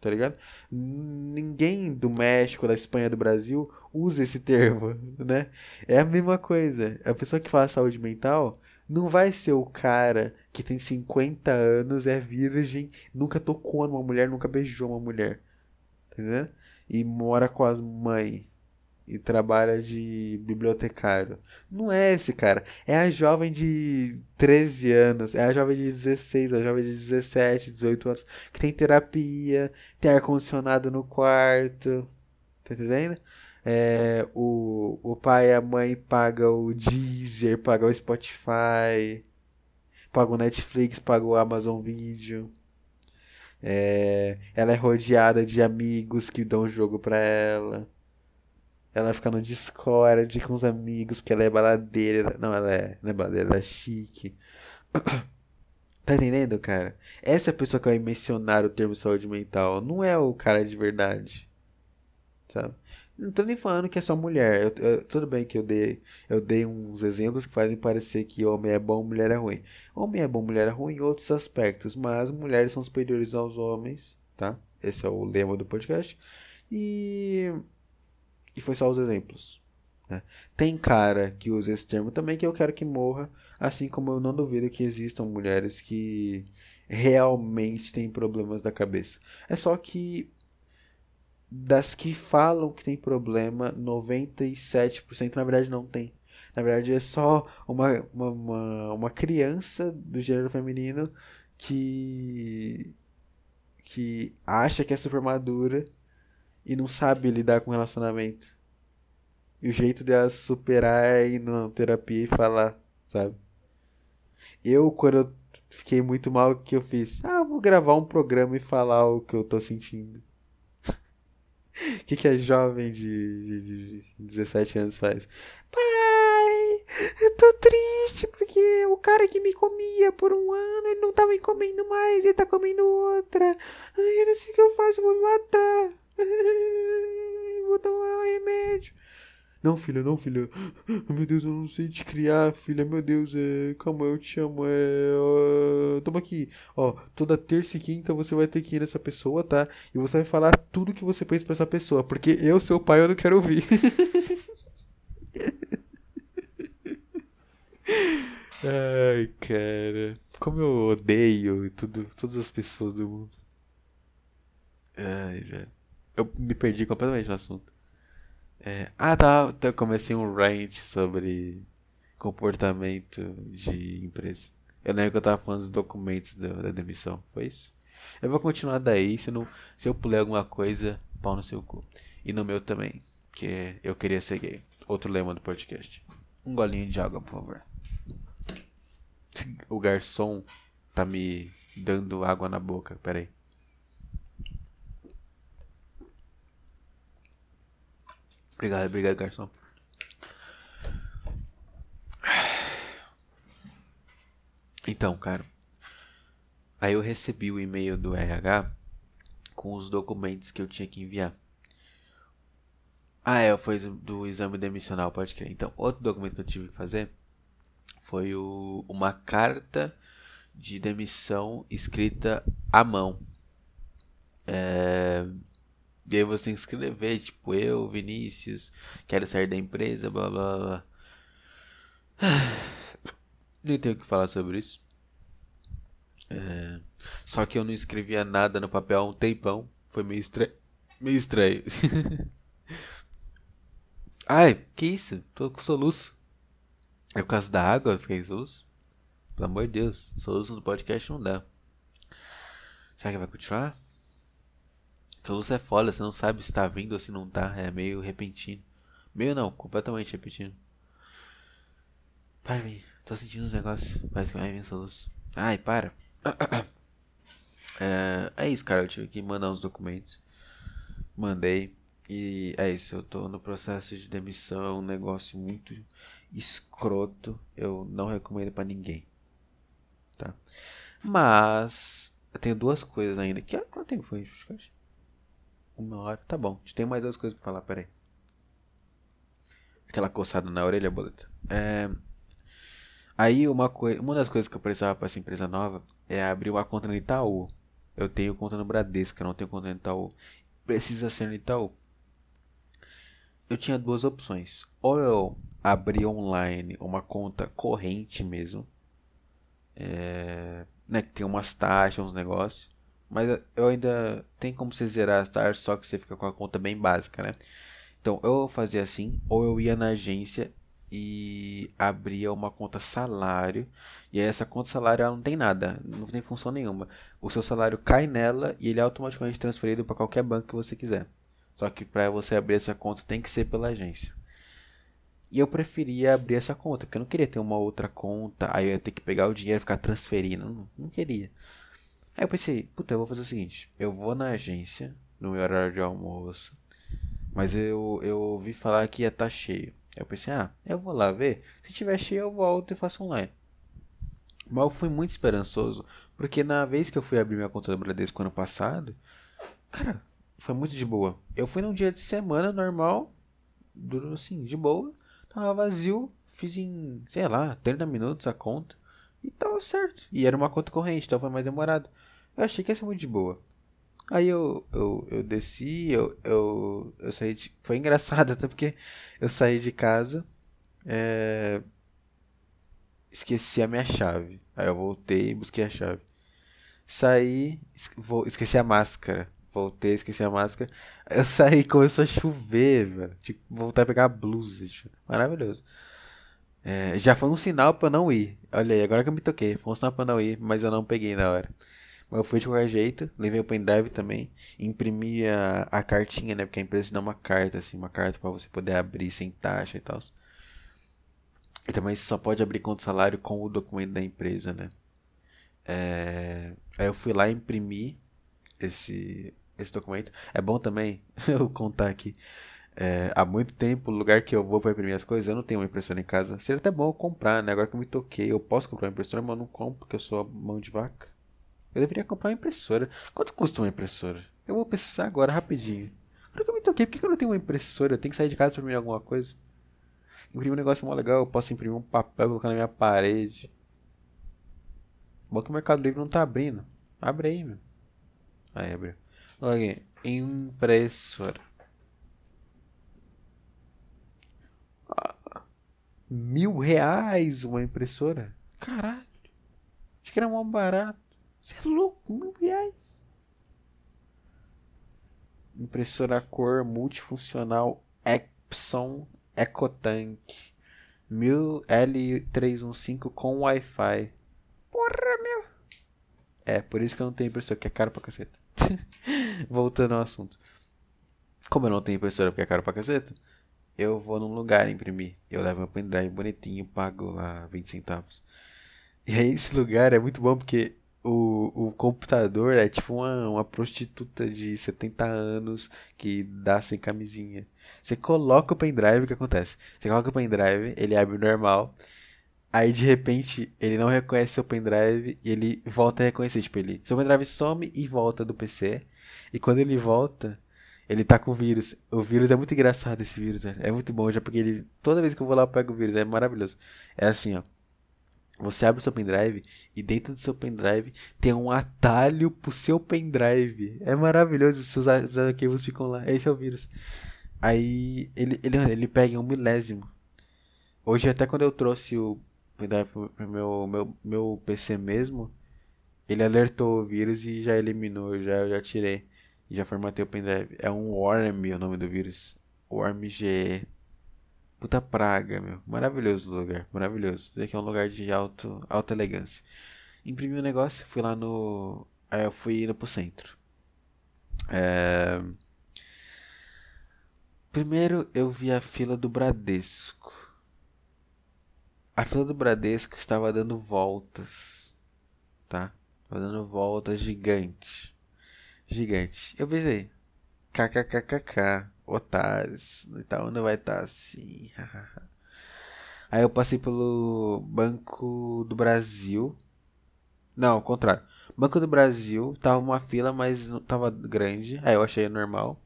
Speaker 1: tá ligado? Ninguém do México, da Espanha, do Brasil usa esse termo, né? É a mesma coisa. A pessoa que fala saúde mental não vai ser o cara que tem 50 anos, é virgem, nunca tocou numa mulher, nunca beijou uma mulher. Tá? E mora com as mães e trabalha de bibliotecário. Não é esse cara. É a jovem de 13 anos, é a jovem de 16, a jovem de 17, 18 anos, que tem terapia, tem ar-condicionado no quarto. Tá entendendo? É, o, o pai e a mãe pagam o Deezer, pagam o Spotify, pagam o Netflix, pagam o Amazon Video. É, ela é rodeada de amigos que dão jogo pra ela. Ela fica no Discord com os amigos, porque ela é baladeira. Não, ela é, não é baladeira, ela é chique. Tá entendendo, cara? Essa é pessoa que vai mencionar o termo saúde mental. Não é o cara de verdade. Sabe? Não tô nem falando que é só mulher. Eu, eu, tudo bem que eu dei, eu dei uns exemplos que fazem parecer que homem é bom, mulher é ruim. Homem é bom, mulher é ruim em outros aspectos, mas mulheres são superiores aos homens, tá? Esse é o lema do podcast. E e foi só os exemplos. Né? Tem cara que usa esse termo também que eu quero que morra, assim como eu não duvido que existam mulheres que realmente têm problemas da cabeça. É só que das que falam que tem problema, 97% na verdade não tem. Na verdade é só uma, uma, uma, uma criança do gênero feminino que que acha que é super madura e não sabe lidar com relacionamento. E o jeito dela superar é ir na terapia e falar, sabe? Eu, quando eu fiquei muito mal, o que eu fiz? Ah, vou gravar um programa e falar o que eu tô sentindo. O que, que a jovem de, de, de 17 anos faz? Pai, eu tô triste porque o cara que me comia por um ano, ele não tá me comendo mais, ele tá comendo outra. Ai, eu não sei o que eu faço, eu vou me matar. Vou tomar um remédio. Não, filha, não, filha. Meu Deus, eu não sei te criar, filha. Meu Deus, é... calma, eu te amo. É... Toma aqui. Ó, toda terça e quinta você vai ter que ir nessa pessoa, tá? E você vai falar tudo que você pensa pra essa pessoa. Porque eu, seu pai, eu não quero ouvir. Ai, cara. Como eu odeio tudo, todas as pessoas do mundo. Ai, velho. Eu me perdi completamente no assunto. É, ah, tá. Então eu comecei um rant sobre comportamento de empresa. Eu lembro que eu tava falando dos documentos da, da demissão. Foi isso? Eu vou continuar daí. Se, não, se eu puler alguma coisa, pau no seu cu. E no meu também. Que eu queria ser gay. Outro lema do podcast. Um golinho de água, por favor. O garçom tá me dando água na boca. Pera aí. Obrigado, obrigado, garçom. Então, cara. Aí eu recebi o e-mail do RH com os documentos que eu tinha que enviar. Ah, é, foi do exame demissional, pode crer. Então, outro documento que eu tive que fazer foi o, uma carta de demissão escrita à mão. E aí você escrever, tipo, eu, Vinícius, quero sair da empresa, blá blá blá. Nem tenho o que falar sobre isso. É... Só que eu não escrevia nada no papel há um tempão. Foi meio estranho. Meio estranho. Ai, que isso? Tô com soluço. É por causa da água? Fiquei soluço? Pelo amor de Deus, soluço no podcast não dá. Será que vai continuar? Soluço é foda, você não sabe se tá vindo ou se não tá. É meio repentino. Meio não, completamente repentino. Para mim, tô sentindo uns negócios. Parece que vai vir soluço. Ai, para. É, é isso, cara. Eu tive que mandar uns documentos. Mandei. E é isso, eu tô no processo de demissão, um negócio muito escroto. Eu não recomendo para ninguém. Tá? Mas eu tenho duas coisas ainda. Que, quanto tempo foi, uma hora. Tá bom. A gente tem mais duas coisas pra falar, peraí. Aquela coçada na orelha, boleta. É... Aí uma, coi... uma das coisas que eu precisava pra essa empresa nova é abrir uma conta no Itaú. Eu tenho conta no Bradesco, não tenho conta no Itaú. Precisa ser no Itaú. Eu tinha duas opções. Ou eu abrir online uma conta corrente mesmo. É, né, que tem umas taxas, uns negócios. Mas eu ainda tem como você zerar as taxas, só que você fica com a conta bem básica, né? Então, eu fazia assim, ou eu ia na agência e abria uma conta salário. E aí essa conta salário ela não tem nada, não tem função nenhuma. O seu salário cai nela e ele é automaticamente transferido para qualquer banco que você quiser. Só que para você abrir essa conta tem que ser pela agência. E eu preferia abrir essa conta, porque eu não queria ter uma outra conta, aí eu ia ter que pegar o dinheiro e ficar transferindo. Não, não queria. Aí eu pensei, puta, eu vou fazer o seguinte: eu vou na agência, no meu horário de almoço, mas eu, eu ouvi falar que ia estar tá cheio. Eu pensei, ah, eu vou lá ver. Se tiver cheio, eu volto e faço online. Mas eu fui muito esperançoso, porque na vez que eu fui abrir minha conta do Bradesco ano passado, cara, foi muito de boa. Eu fui num dia de semana normal, assim, de boa, tava vazio, fiz em, sei lá, 30 minutos a conta e tava certo. E era uma conta corrente, então foi mais demorado. Eu achei que ia ser muito de boa. Aí eu, eu, eu desci, eu, eu, eu saí de. Foi engraçado até porque eu saí de casa. É... Esqueci a minha chave. Aí eu voltei e busquei a chave. Saí, esqueci a máscara. Voltei, esqueci a máscara. Eu saí começou a chover, velho. Tipo, voltar a pegar a blusa. Tipo, maravilhoso. É, já foi um sinal pra não ir. Olha aí, agora que eu me toquei. Foi um sinal pra não ir, mas eu não peguei na hora. Mas eu fui de qualquer jeito, levei o pendrive também, imprimi a, a cartinha, né? Porque a empresa te dá uma carta, assim, uma carta para você poder abrir sem taxa e tal. E também você só pode abrir conta salário com o documento da empresa, né? É... Aí eu fui lá imprimir esse, esse documento. É bom também eu contar aqui. É, há muito tempo, o lugar que eu vou para imprimir as coisas, eu não tenho uma impressora em casa. Seria até bom eu comprar, né? Agora que eu me toquei, eu posso comprar uma impressora, mas eu não compro porque eu sou mão de vaca. Eu deveria comprar uma impressora. Quanto custa uma impressora? Eu vou pensar agora rapidinho. Agora que eu me toquei, por que eu não tenho uma impressora? Eu tenho que sair de casa pra imprimir alguma coisa. Imprimir um negócio mó legal, eu posso imprimir um papel e colocar na minha parede. Bom que o Mercado Livre não tá abrindo. Abre aí, meu. Aí, abriu. Olha Impressora. Ah, mil reais uma impressora? Caralho. Acho que era mó barato. Você é louco, mil reais. Impressora cor multifuncional Epson EcoTank 1000L315 com Wi-Fi. Porra, meu. É, por isso que eu não tenho impressora, que é caro pra caceta. Voltando ao assunto. Como eu não tenho impressora porque é caro pra caceta, eu vou num lugar imprimir. Eu levo meu pendrive bonitinho, pago lá 20 centavos. E aí esse lugar é muito bom porque o, o computador é tipo uma, uma prostituta de 70 anos que dá sem camisinha. Você coloca o pendrive, o que acontece? Você coloca o pendrive, ele abre normal. Aí de repente ele não reconhece seu pendrive e ele volta a reconhecer. Tipo, ele, seu pendrive some e volta do PC. E quando ele volta, ele tá com vírus. O vírus é muito engraçado esse vírus? É muito bom, já porque ele. Toda vez que eu vou lá eu pego o vírus, é maravilhoso. É assim, ó. Você abre o seu pendrive e dentro do seu pendrive tem um atalho pro seu pendrive. É maravilhoso, os seus arquivos ficam lá. Esse é o vírus. Aí ele, ele, ele pega um milésimo. Hoje até quando eu trouxe o pendrive pro meu, meu, meu PC mesmo, ele alertou o vírus e já eliminou, já, eu já tirei. Já formatei o pendrive. É um Worm o nome do vírus. Worm GE. Puta praga, meu. Maravilhoso o lugar, maravilhoso. Isso aqui é um lugar de alto, alta elegância. Imprimi o um negócio, fui lá no. Aí eu fui indo pro centro. É... Primeiro eu vi a fila do Bradesco. A fila do Bradesco estava dando voltas. Tá? Estava dando voltas gigante. Gigante. Eu pensei. KKKKK otários. não vai estar tá assim. Aí eu passei pelo Banco do Brasil. Não, ao contrário. Banco do Brasil tava uma fila, mas não tava grande. Aí eu achei normal.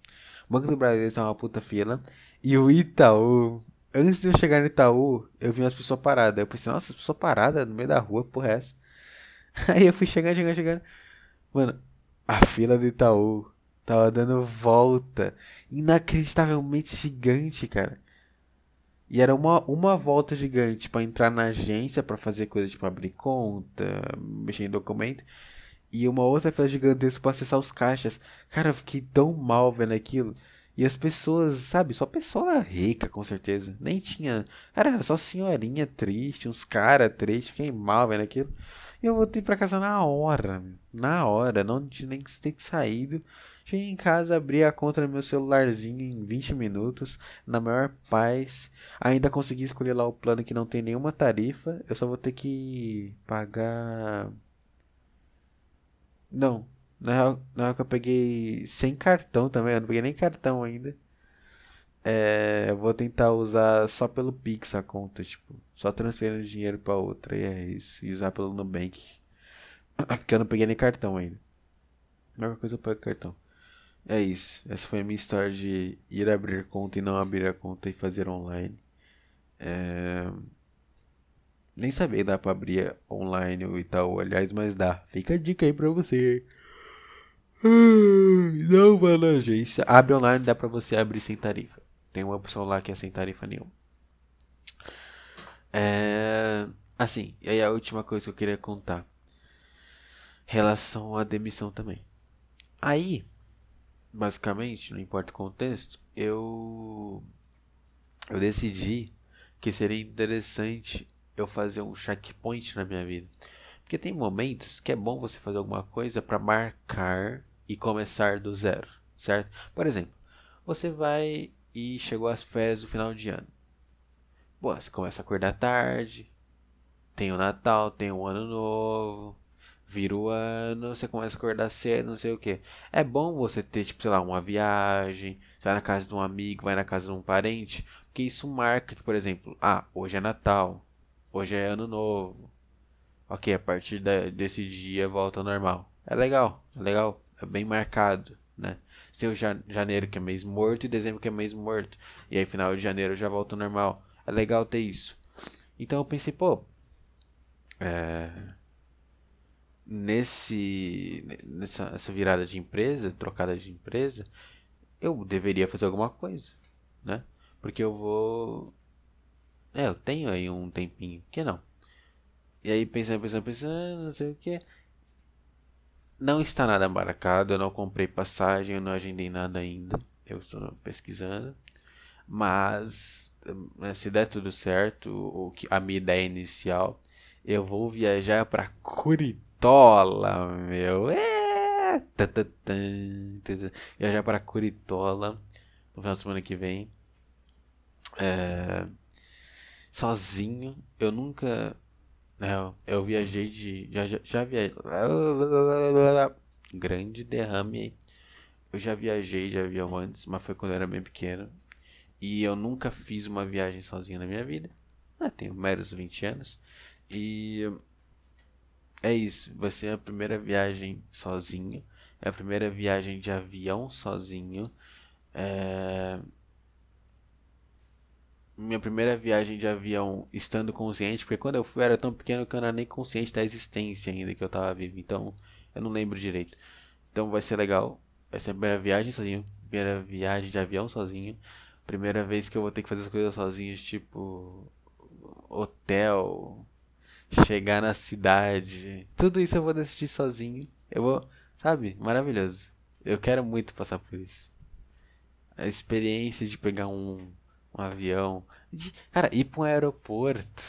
Speaker 1: Banco do Brasil tava uma puta fila. E o Itaú. Antes de eu chegar no Itaú, eu vi umas pessoas paradas. Eu pensei, nossa, as pessoas paradas no meio da rua, porra é essa? Aí eu fui chegando, chegando, chegando. Mano, a fila do Itaú tava dando volta. Inacreditavelmente gigante, cara. E era uma, uma volta gigante para entrar na agência para fazer coisas tipo abrir conta, mexer em documento. E uma outra fila gigantesca para acessar os caixas. Cara, eu fiquei tão mal vendo aquilo. E as pessoas, sabe, só pessoa rica, com certeza. Nem tinha. Cara, era só senhorinha triste, uns caras tristes, fiquei mal vendo aquilo. Eu voltei pra casa na hora, na hora, não tinha nem que ter saído. Cheguei em casa, abri a conta no meu celularzinho em 20 minutos, na maior paz. Ainda consegui escolher lá o plano que não tem nenhuma tarifa. Eu só vou ter que pagar. Não, na real, na real que eu peguei sem cartão também, eu não peguei nem cartão ainda. É, vou tentar usar só pelo Pix a conta, tipo, só transferindo dinheiro para outra e é isso, e usar pelo Nubank. Porque eu não peguei nem cartão ainda. A mesma coisa eu pego cartão. É isso. Essa foi a minha história de ir abrir conta e não abrir a conta e fazer online. É... Nem sabia dá pra abrir online o Itaú, aliás, mas dá. Fica a dica aí pra você. Não vá na agência. Abre online, dá pra você abrir sem tarifa. Tem uma opção lá que é sem tarifa nenhuma. É... Assim, e aí a última coisa que eu queria contar. Relação à demissão também. Aí, basicamente, não importa o contexto, eu eu decidi que seria interessante eu fazer um checkpoint na minha vida. Porque tem momentos que é bom você fazer alguma coisa para marcar e começar do zero, certo? Por exemplo, você vai e chegou às férias do final de ano. Boa, você começa a acordar tarde, tem o Natal, tem o Ano Novo, vira o ano, você começa a acordar cedo, não sei o que. É bom você ter, tipo, sei lá, uma viagem, você vai na casa de um amigo, vai na casa de um parente, porque isso marca que, por exemplo, ah, hoje é Natal, hoje é Ano Novo. Ok, a partir desse dia volta ao normal. É legal, é legal, é bem marcado, né? Tem o janeiro que é mês morto e dezembro que é mês morto. E aí final de janeiro já volta ao normal. É legal ter isso. Então eu pensei, pô, é, nesse nessa essa virada de empresa, trocada de empresa, eu deveria fazer alguma coisa, né? Porque eu vou é, eu tenho aí um tempinho, que não. E aí pensando, pensando, pensando, não sei o que. Não está nada marcado, eu não comprei passagem, eu não agendei nada ainda. Eu estou pesquisando. Mas eh, se der tudo certo, o que a minha ideia inicial, eu vou viajar para Curitola, meu. É. Viajar para Curitola no final de semana que vem. É... Sozinho. Eu nunca. É, eu viajei de. Já, já, já viajei. Grande derrame Eu já viajei de avião antes, mas foi quando eu era bem pequeno. E eu nunca fiz uma viagem sozinho na minha vida. Ah, tenho meros 20 anos. E é isso. Vai ser a primeira viagem sozinho. É a primeira viagem de avião sozinho. É... Minha primeira viagem de avião estando consciente, porque quando eu fui era tão pequeno que eu não era nem consciente da existência ainda que eu tava vivo. Então, eu não lembro direito. Então vai ser legal. Vai ser a primeira viagem sozinho. Primeira viagem de avião sozinho. Primeira vez que eu vou ter que fazer as coisas sozinho, tipo hotel, chegar na cidade. Tudo isso eu vou decidir sozinho. Eu vou, sabe? Maravilhoso. Eu quero muito passar por isso. A experiência de pegar um, um avião, cara, ir para um aeroporto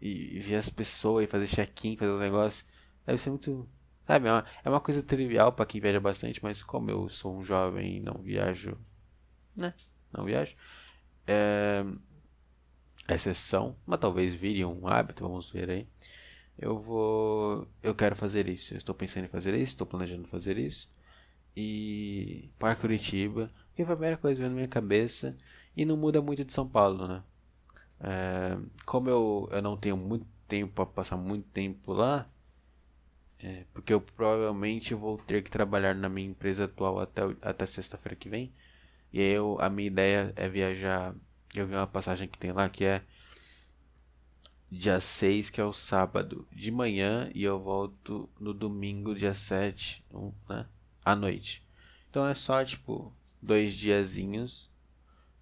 Speaker 1: e ver as pessoas e fazer check-in, fazer os negócios, deve ser muito, sabe? É uma, é uma coisa trivial para quem viaja bastante, mas como eu sou um jovem e não viajo, né? Não viajo. É, exceção, mas talvez vire um hábito, vamos ver aí. Eu vou, eu quero fazer isso. Eu estou pensando em fazer isso, estou planejando fazer isso. E para Curitiba, que foi a primeira coisa que veio na minha cabeça e não muda muito de São Paulo, né? É, como eu, eu não tenho muito tempo para passar muito tempo lá, é, porque eu provavelmente vou ter que trabalhar na minha empresa atual até, até sexta-feira que vem. E aí eu, a minha ideia é viajar eu vi uma passagem que tem lá que é dia 6, que é o sábado, de manhã, e eu volto no domingo, dia 7, né? À noite. Então é só, tipo, dois diazinhos.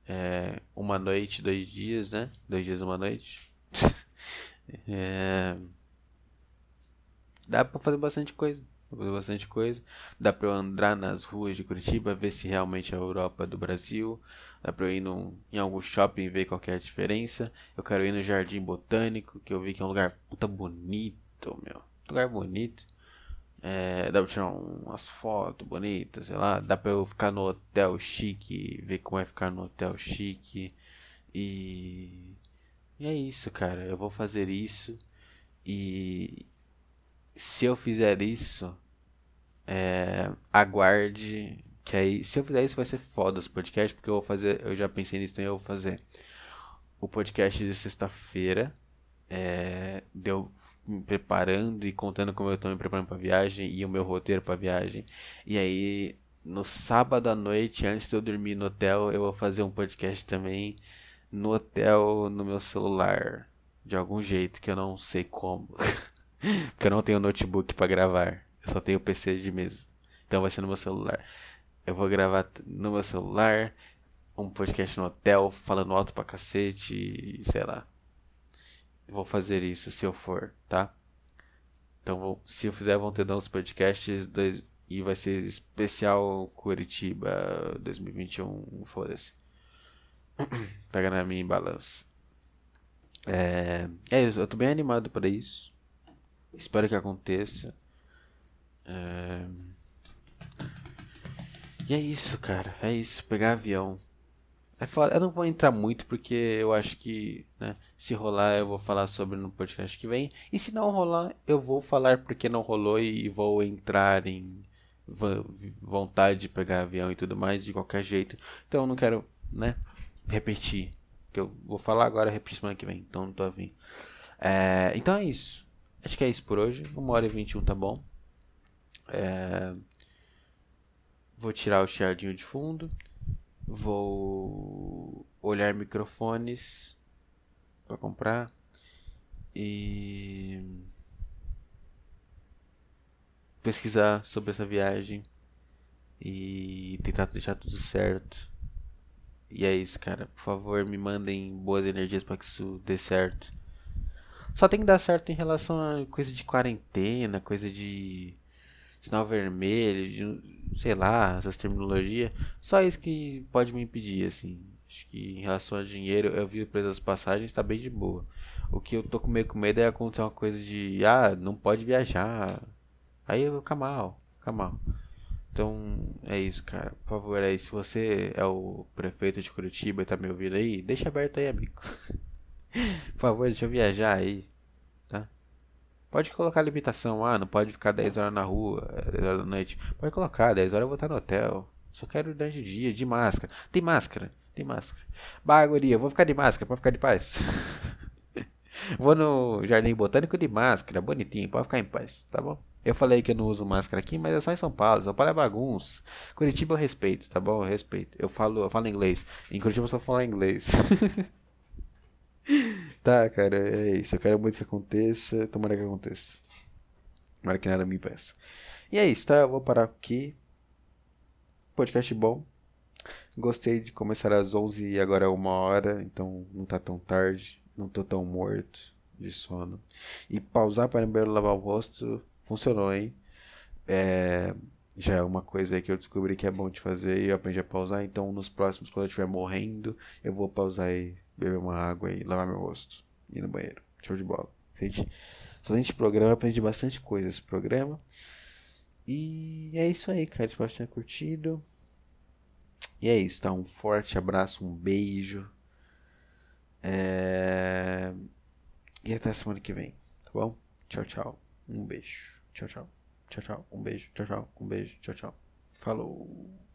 Speaker 1: É, uma noite, dois dias, né? Dois dias, uma noite. é... Dá pra fazer bastante coisa. fazer bastante coisa. Dá pra eu andar nas ruas de Curitiba, ver se realmente é a Europa do Brasil. Dá pra eu ir num, em algum shopping ver qual é diferença. Eu quero ir no Jardim Botânico, que eu vi que é um lugar puta bonito, meu. Lugar bonito. É, dá pra tirar umas fotos bonitas, sei lá. Dá pra eu ficar no hotel chique, ver como é ficar no hotel chique. E. E é isso, cara. Eu vou fazer isso. E. Se eu fizer isso. É, aguarde que aí, se eu fizer isso, vai ser foda os podcasts, porque eu vou fazer. Eu já pensei nisso, então eu vou fazer o podcast de sexta-feira. É, deu me preparando e contando como eu tô me preparando pra viagem e o meu roteiro pra viagem. E aí, no sábado à noite, antes de eu dormir no hotel, eu vou fazer um podcast também no hotel, no meu celular. De algum jeito que eu não sei como. porque eu não tenho notebook para gravar. Eu só tenho PC de mesa. Então vai ser no meu celular. Eu vou gravar no meu celular um podcast no hotel, falando alto pra cacete, sei lá. Vou fazer isso se eu for, tá? Então, se eu fizer, vão ter uns podcasts dois, e vai ser especial Curitiba 2021, foda-se. Pega na minha balança. É, é isso, eu tô bem animado para isso. Espero que aconteça. É... E é isso, cara. É isso. Pegar avião. É foda. Eu não vou entrar muito porque eu acho que, né, se rolar eu vou falar sobre no podcast que vem. E se não rolar, eu vou falar porque não rolou e vou entrar em vontade de pegar avião e tudo mais de qualquer jeito. Então eu não quero, né, repetir. Que eu vou falar agora, repetir semana que vem. Então não tô afim. É, então é isso. Acho que é isso por hoje. Uma hora e vinte e um tá bom. É, Vou tirar o chiadinho de fundo. Vou olhar microfones para comprar. E pesquisar sobre essa viagem e tentar deixar tudo certo. E é isso, cara. Por favor, me mandem boas energias para que isso dê certo. Só tem que dar certo em relação a coisa de quarentena, coisa de sinal vermelho, de, sei lá, essas terminologias. Só isso que pode me impedir, assim. Acho que em relação a dinheiro, eu vi o preço das passagens, tá bem de boa. O que eu tô com meio com medo é acontecer uma coisa de, ah, não pode viajar. Aí eu vou ficar mal, ficar mal. Então, é isso, cara. Por favor, aí, se você é o prefeito de Curitiba e tá me ouvindo aí, deixa aberto aí, amigo. Por favor, deixa eu viajar aí. Pode colocar limitação, ah, não pode ficar 10 horas na rua, 10 horas da noite. Pode colocar, 10 horas eu vou estar no hotel. Só quero durante o dia, de máscara. Tem máscara? Tem máscara. Baguria, vou ficar de máscara, pode ficar de paz. vou no Jardim Botânico de máscara, bonitinho, pode ficar em paz, tá bom? Eu falei que eu não uso máscara aqui, mas é só em São Paulo. São Paulo é bagunça. Curitiba eu respeito, tá bom? Eu respeito. Eu falo, eu falo inglês. Em Curitiba eu só falo inglês. Tá, cara, é isso. Eu quero muito que aconteça. Tomara que aconteça. Tomara que nada me impeça. E é isso, tá? Eu vou parar aqui. Podcast bom. Gostei de começar às 11 e agora é uma hora, então não tá tão tarde. Não tô tão morto de sono. E pausar para primeiro lavar o rosto funcionou, hein? É, já é uma coisa aí que eu descobri que é bom de fazer e eu aprendi a pausar. Então, nos próximos, quando eu estiver morrendo, eu vou pausar e beber uma água e lavar meu rosto. Ir no banheiro. Show de bola. Gente, excelente programa, aprendi bastante coisa esse programa. E é isso aí, cara. Espero que tenha curtido. E é isso, tá? Um forte abraço, um beijo. É... E até semana que vem, tá bom? Tchau, tchau. Um beijo. Tchau, tchau. Tchau, tchau. Um beijo. Tchau, tchau. Um beijo. Tchau, tchau. Falou.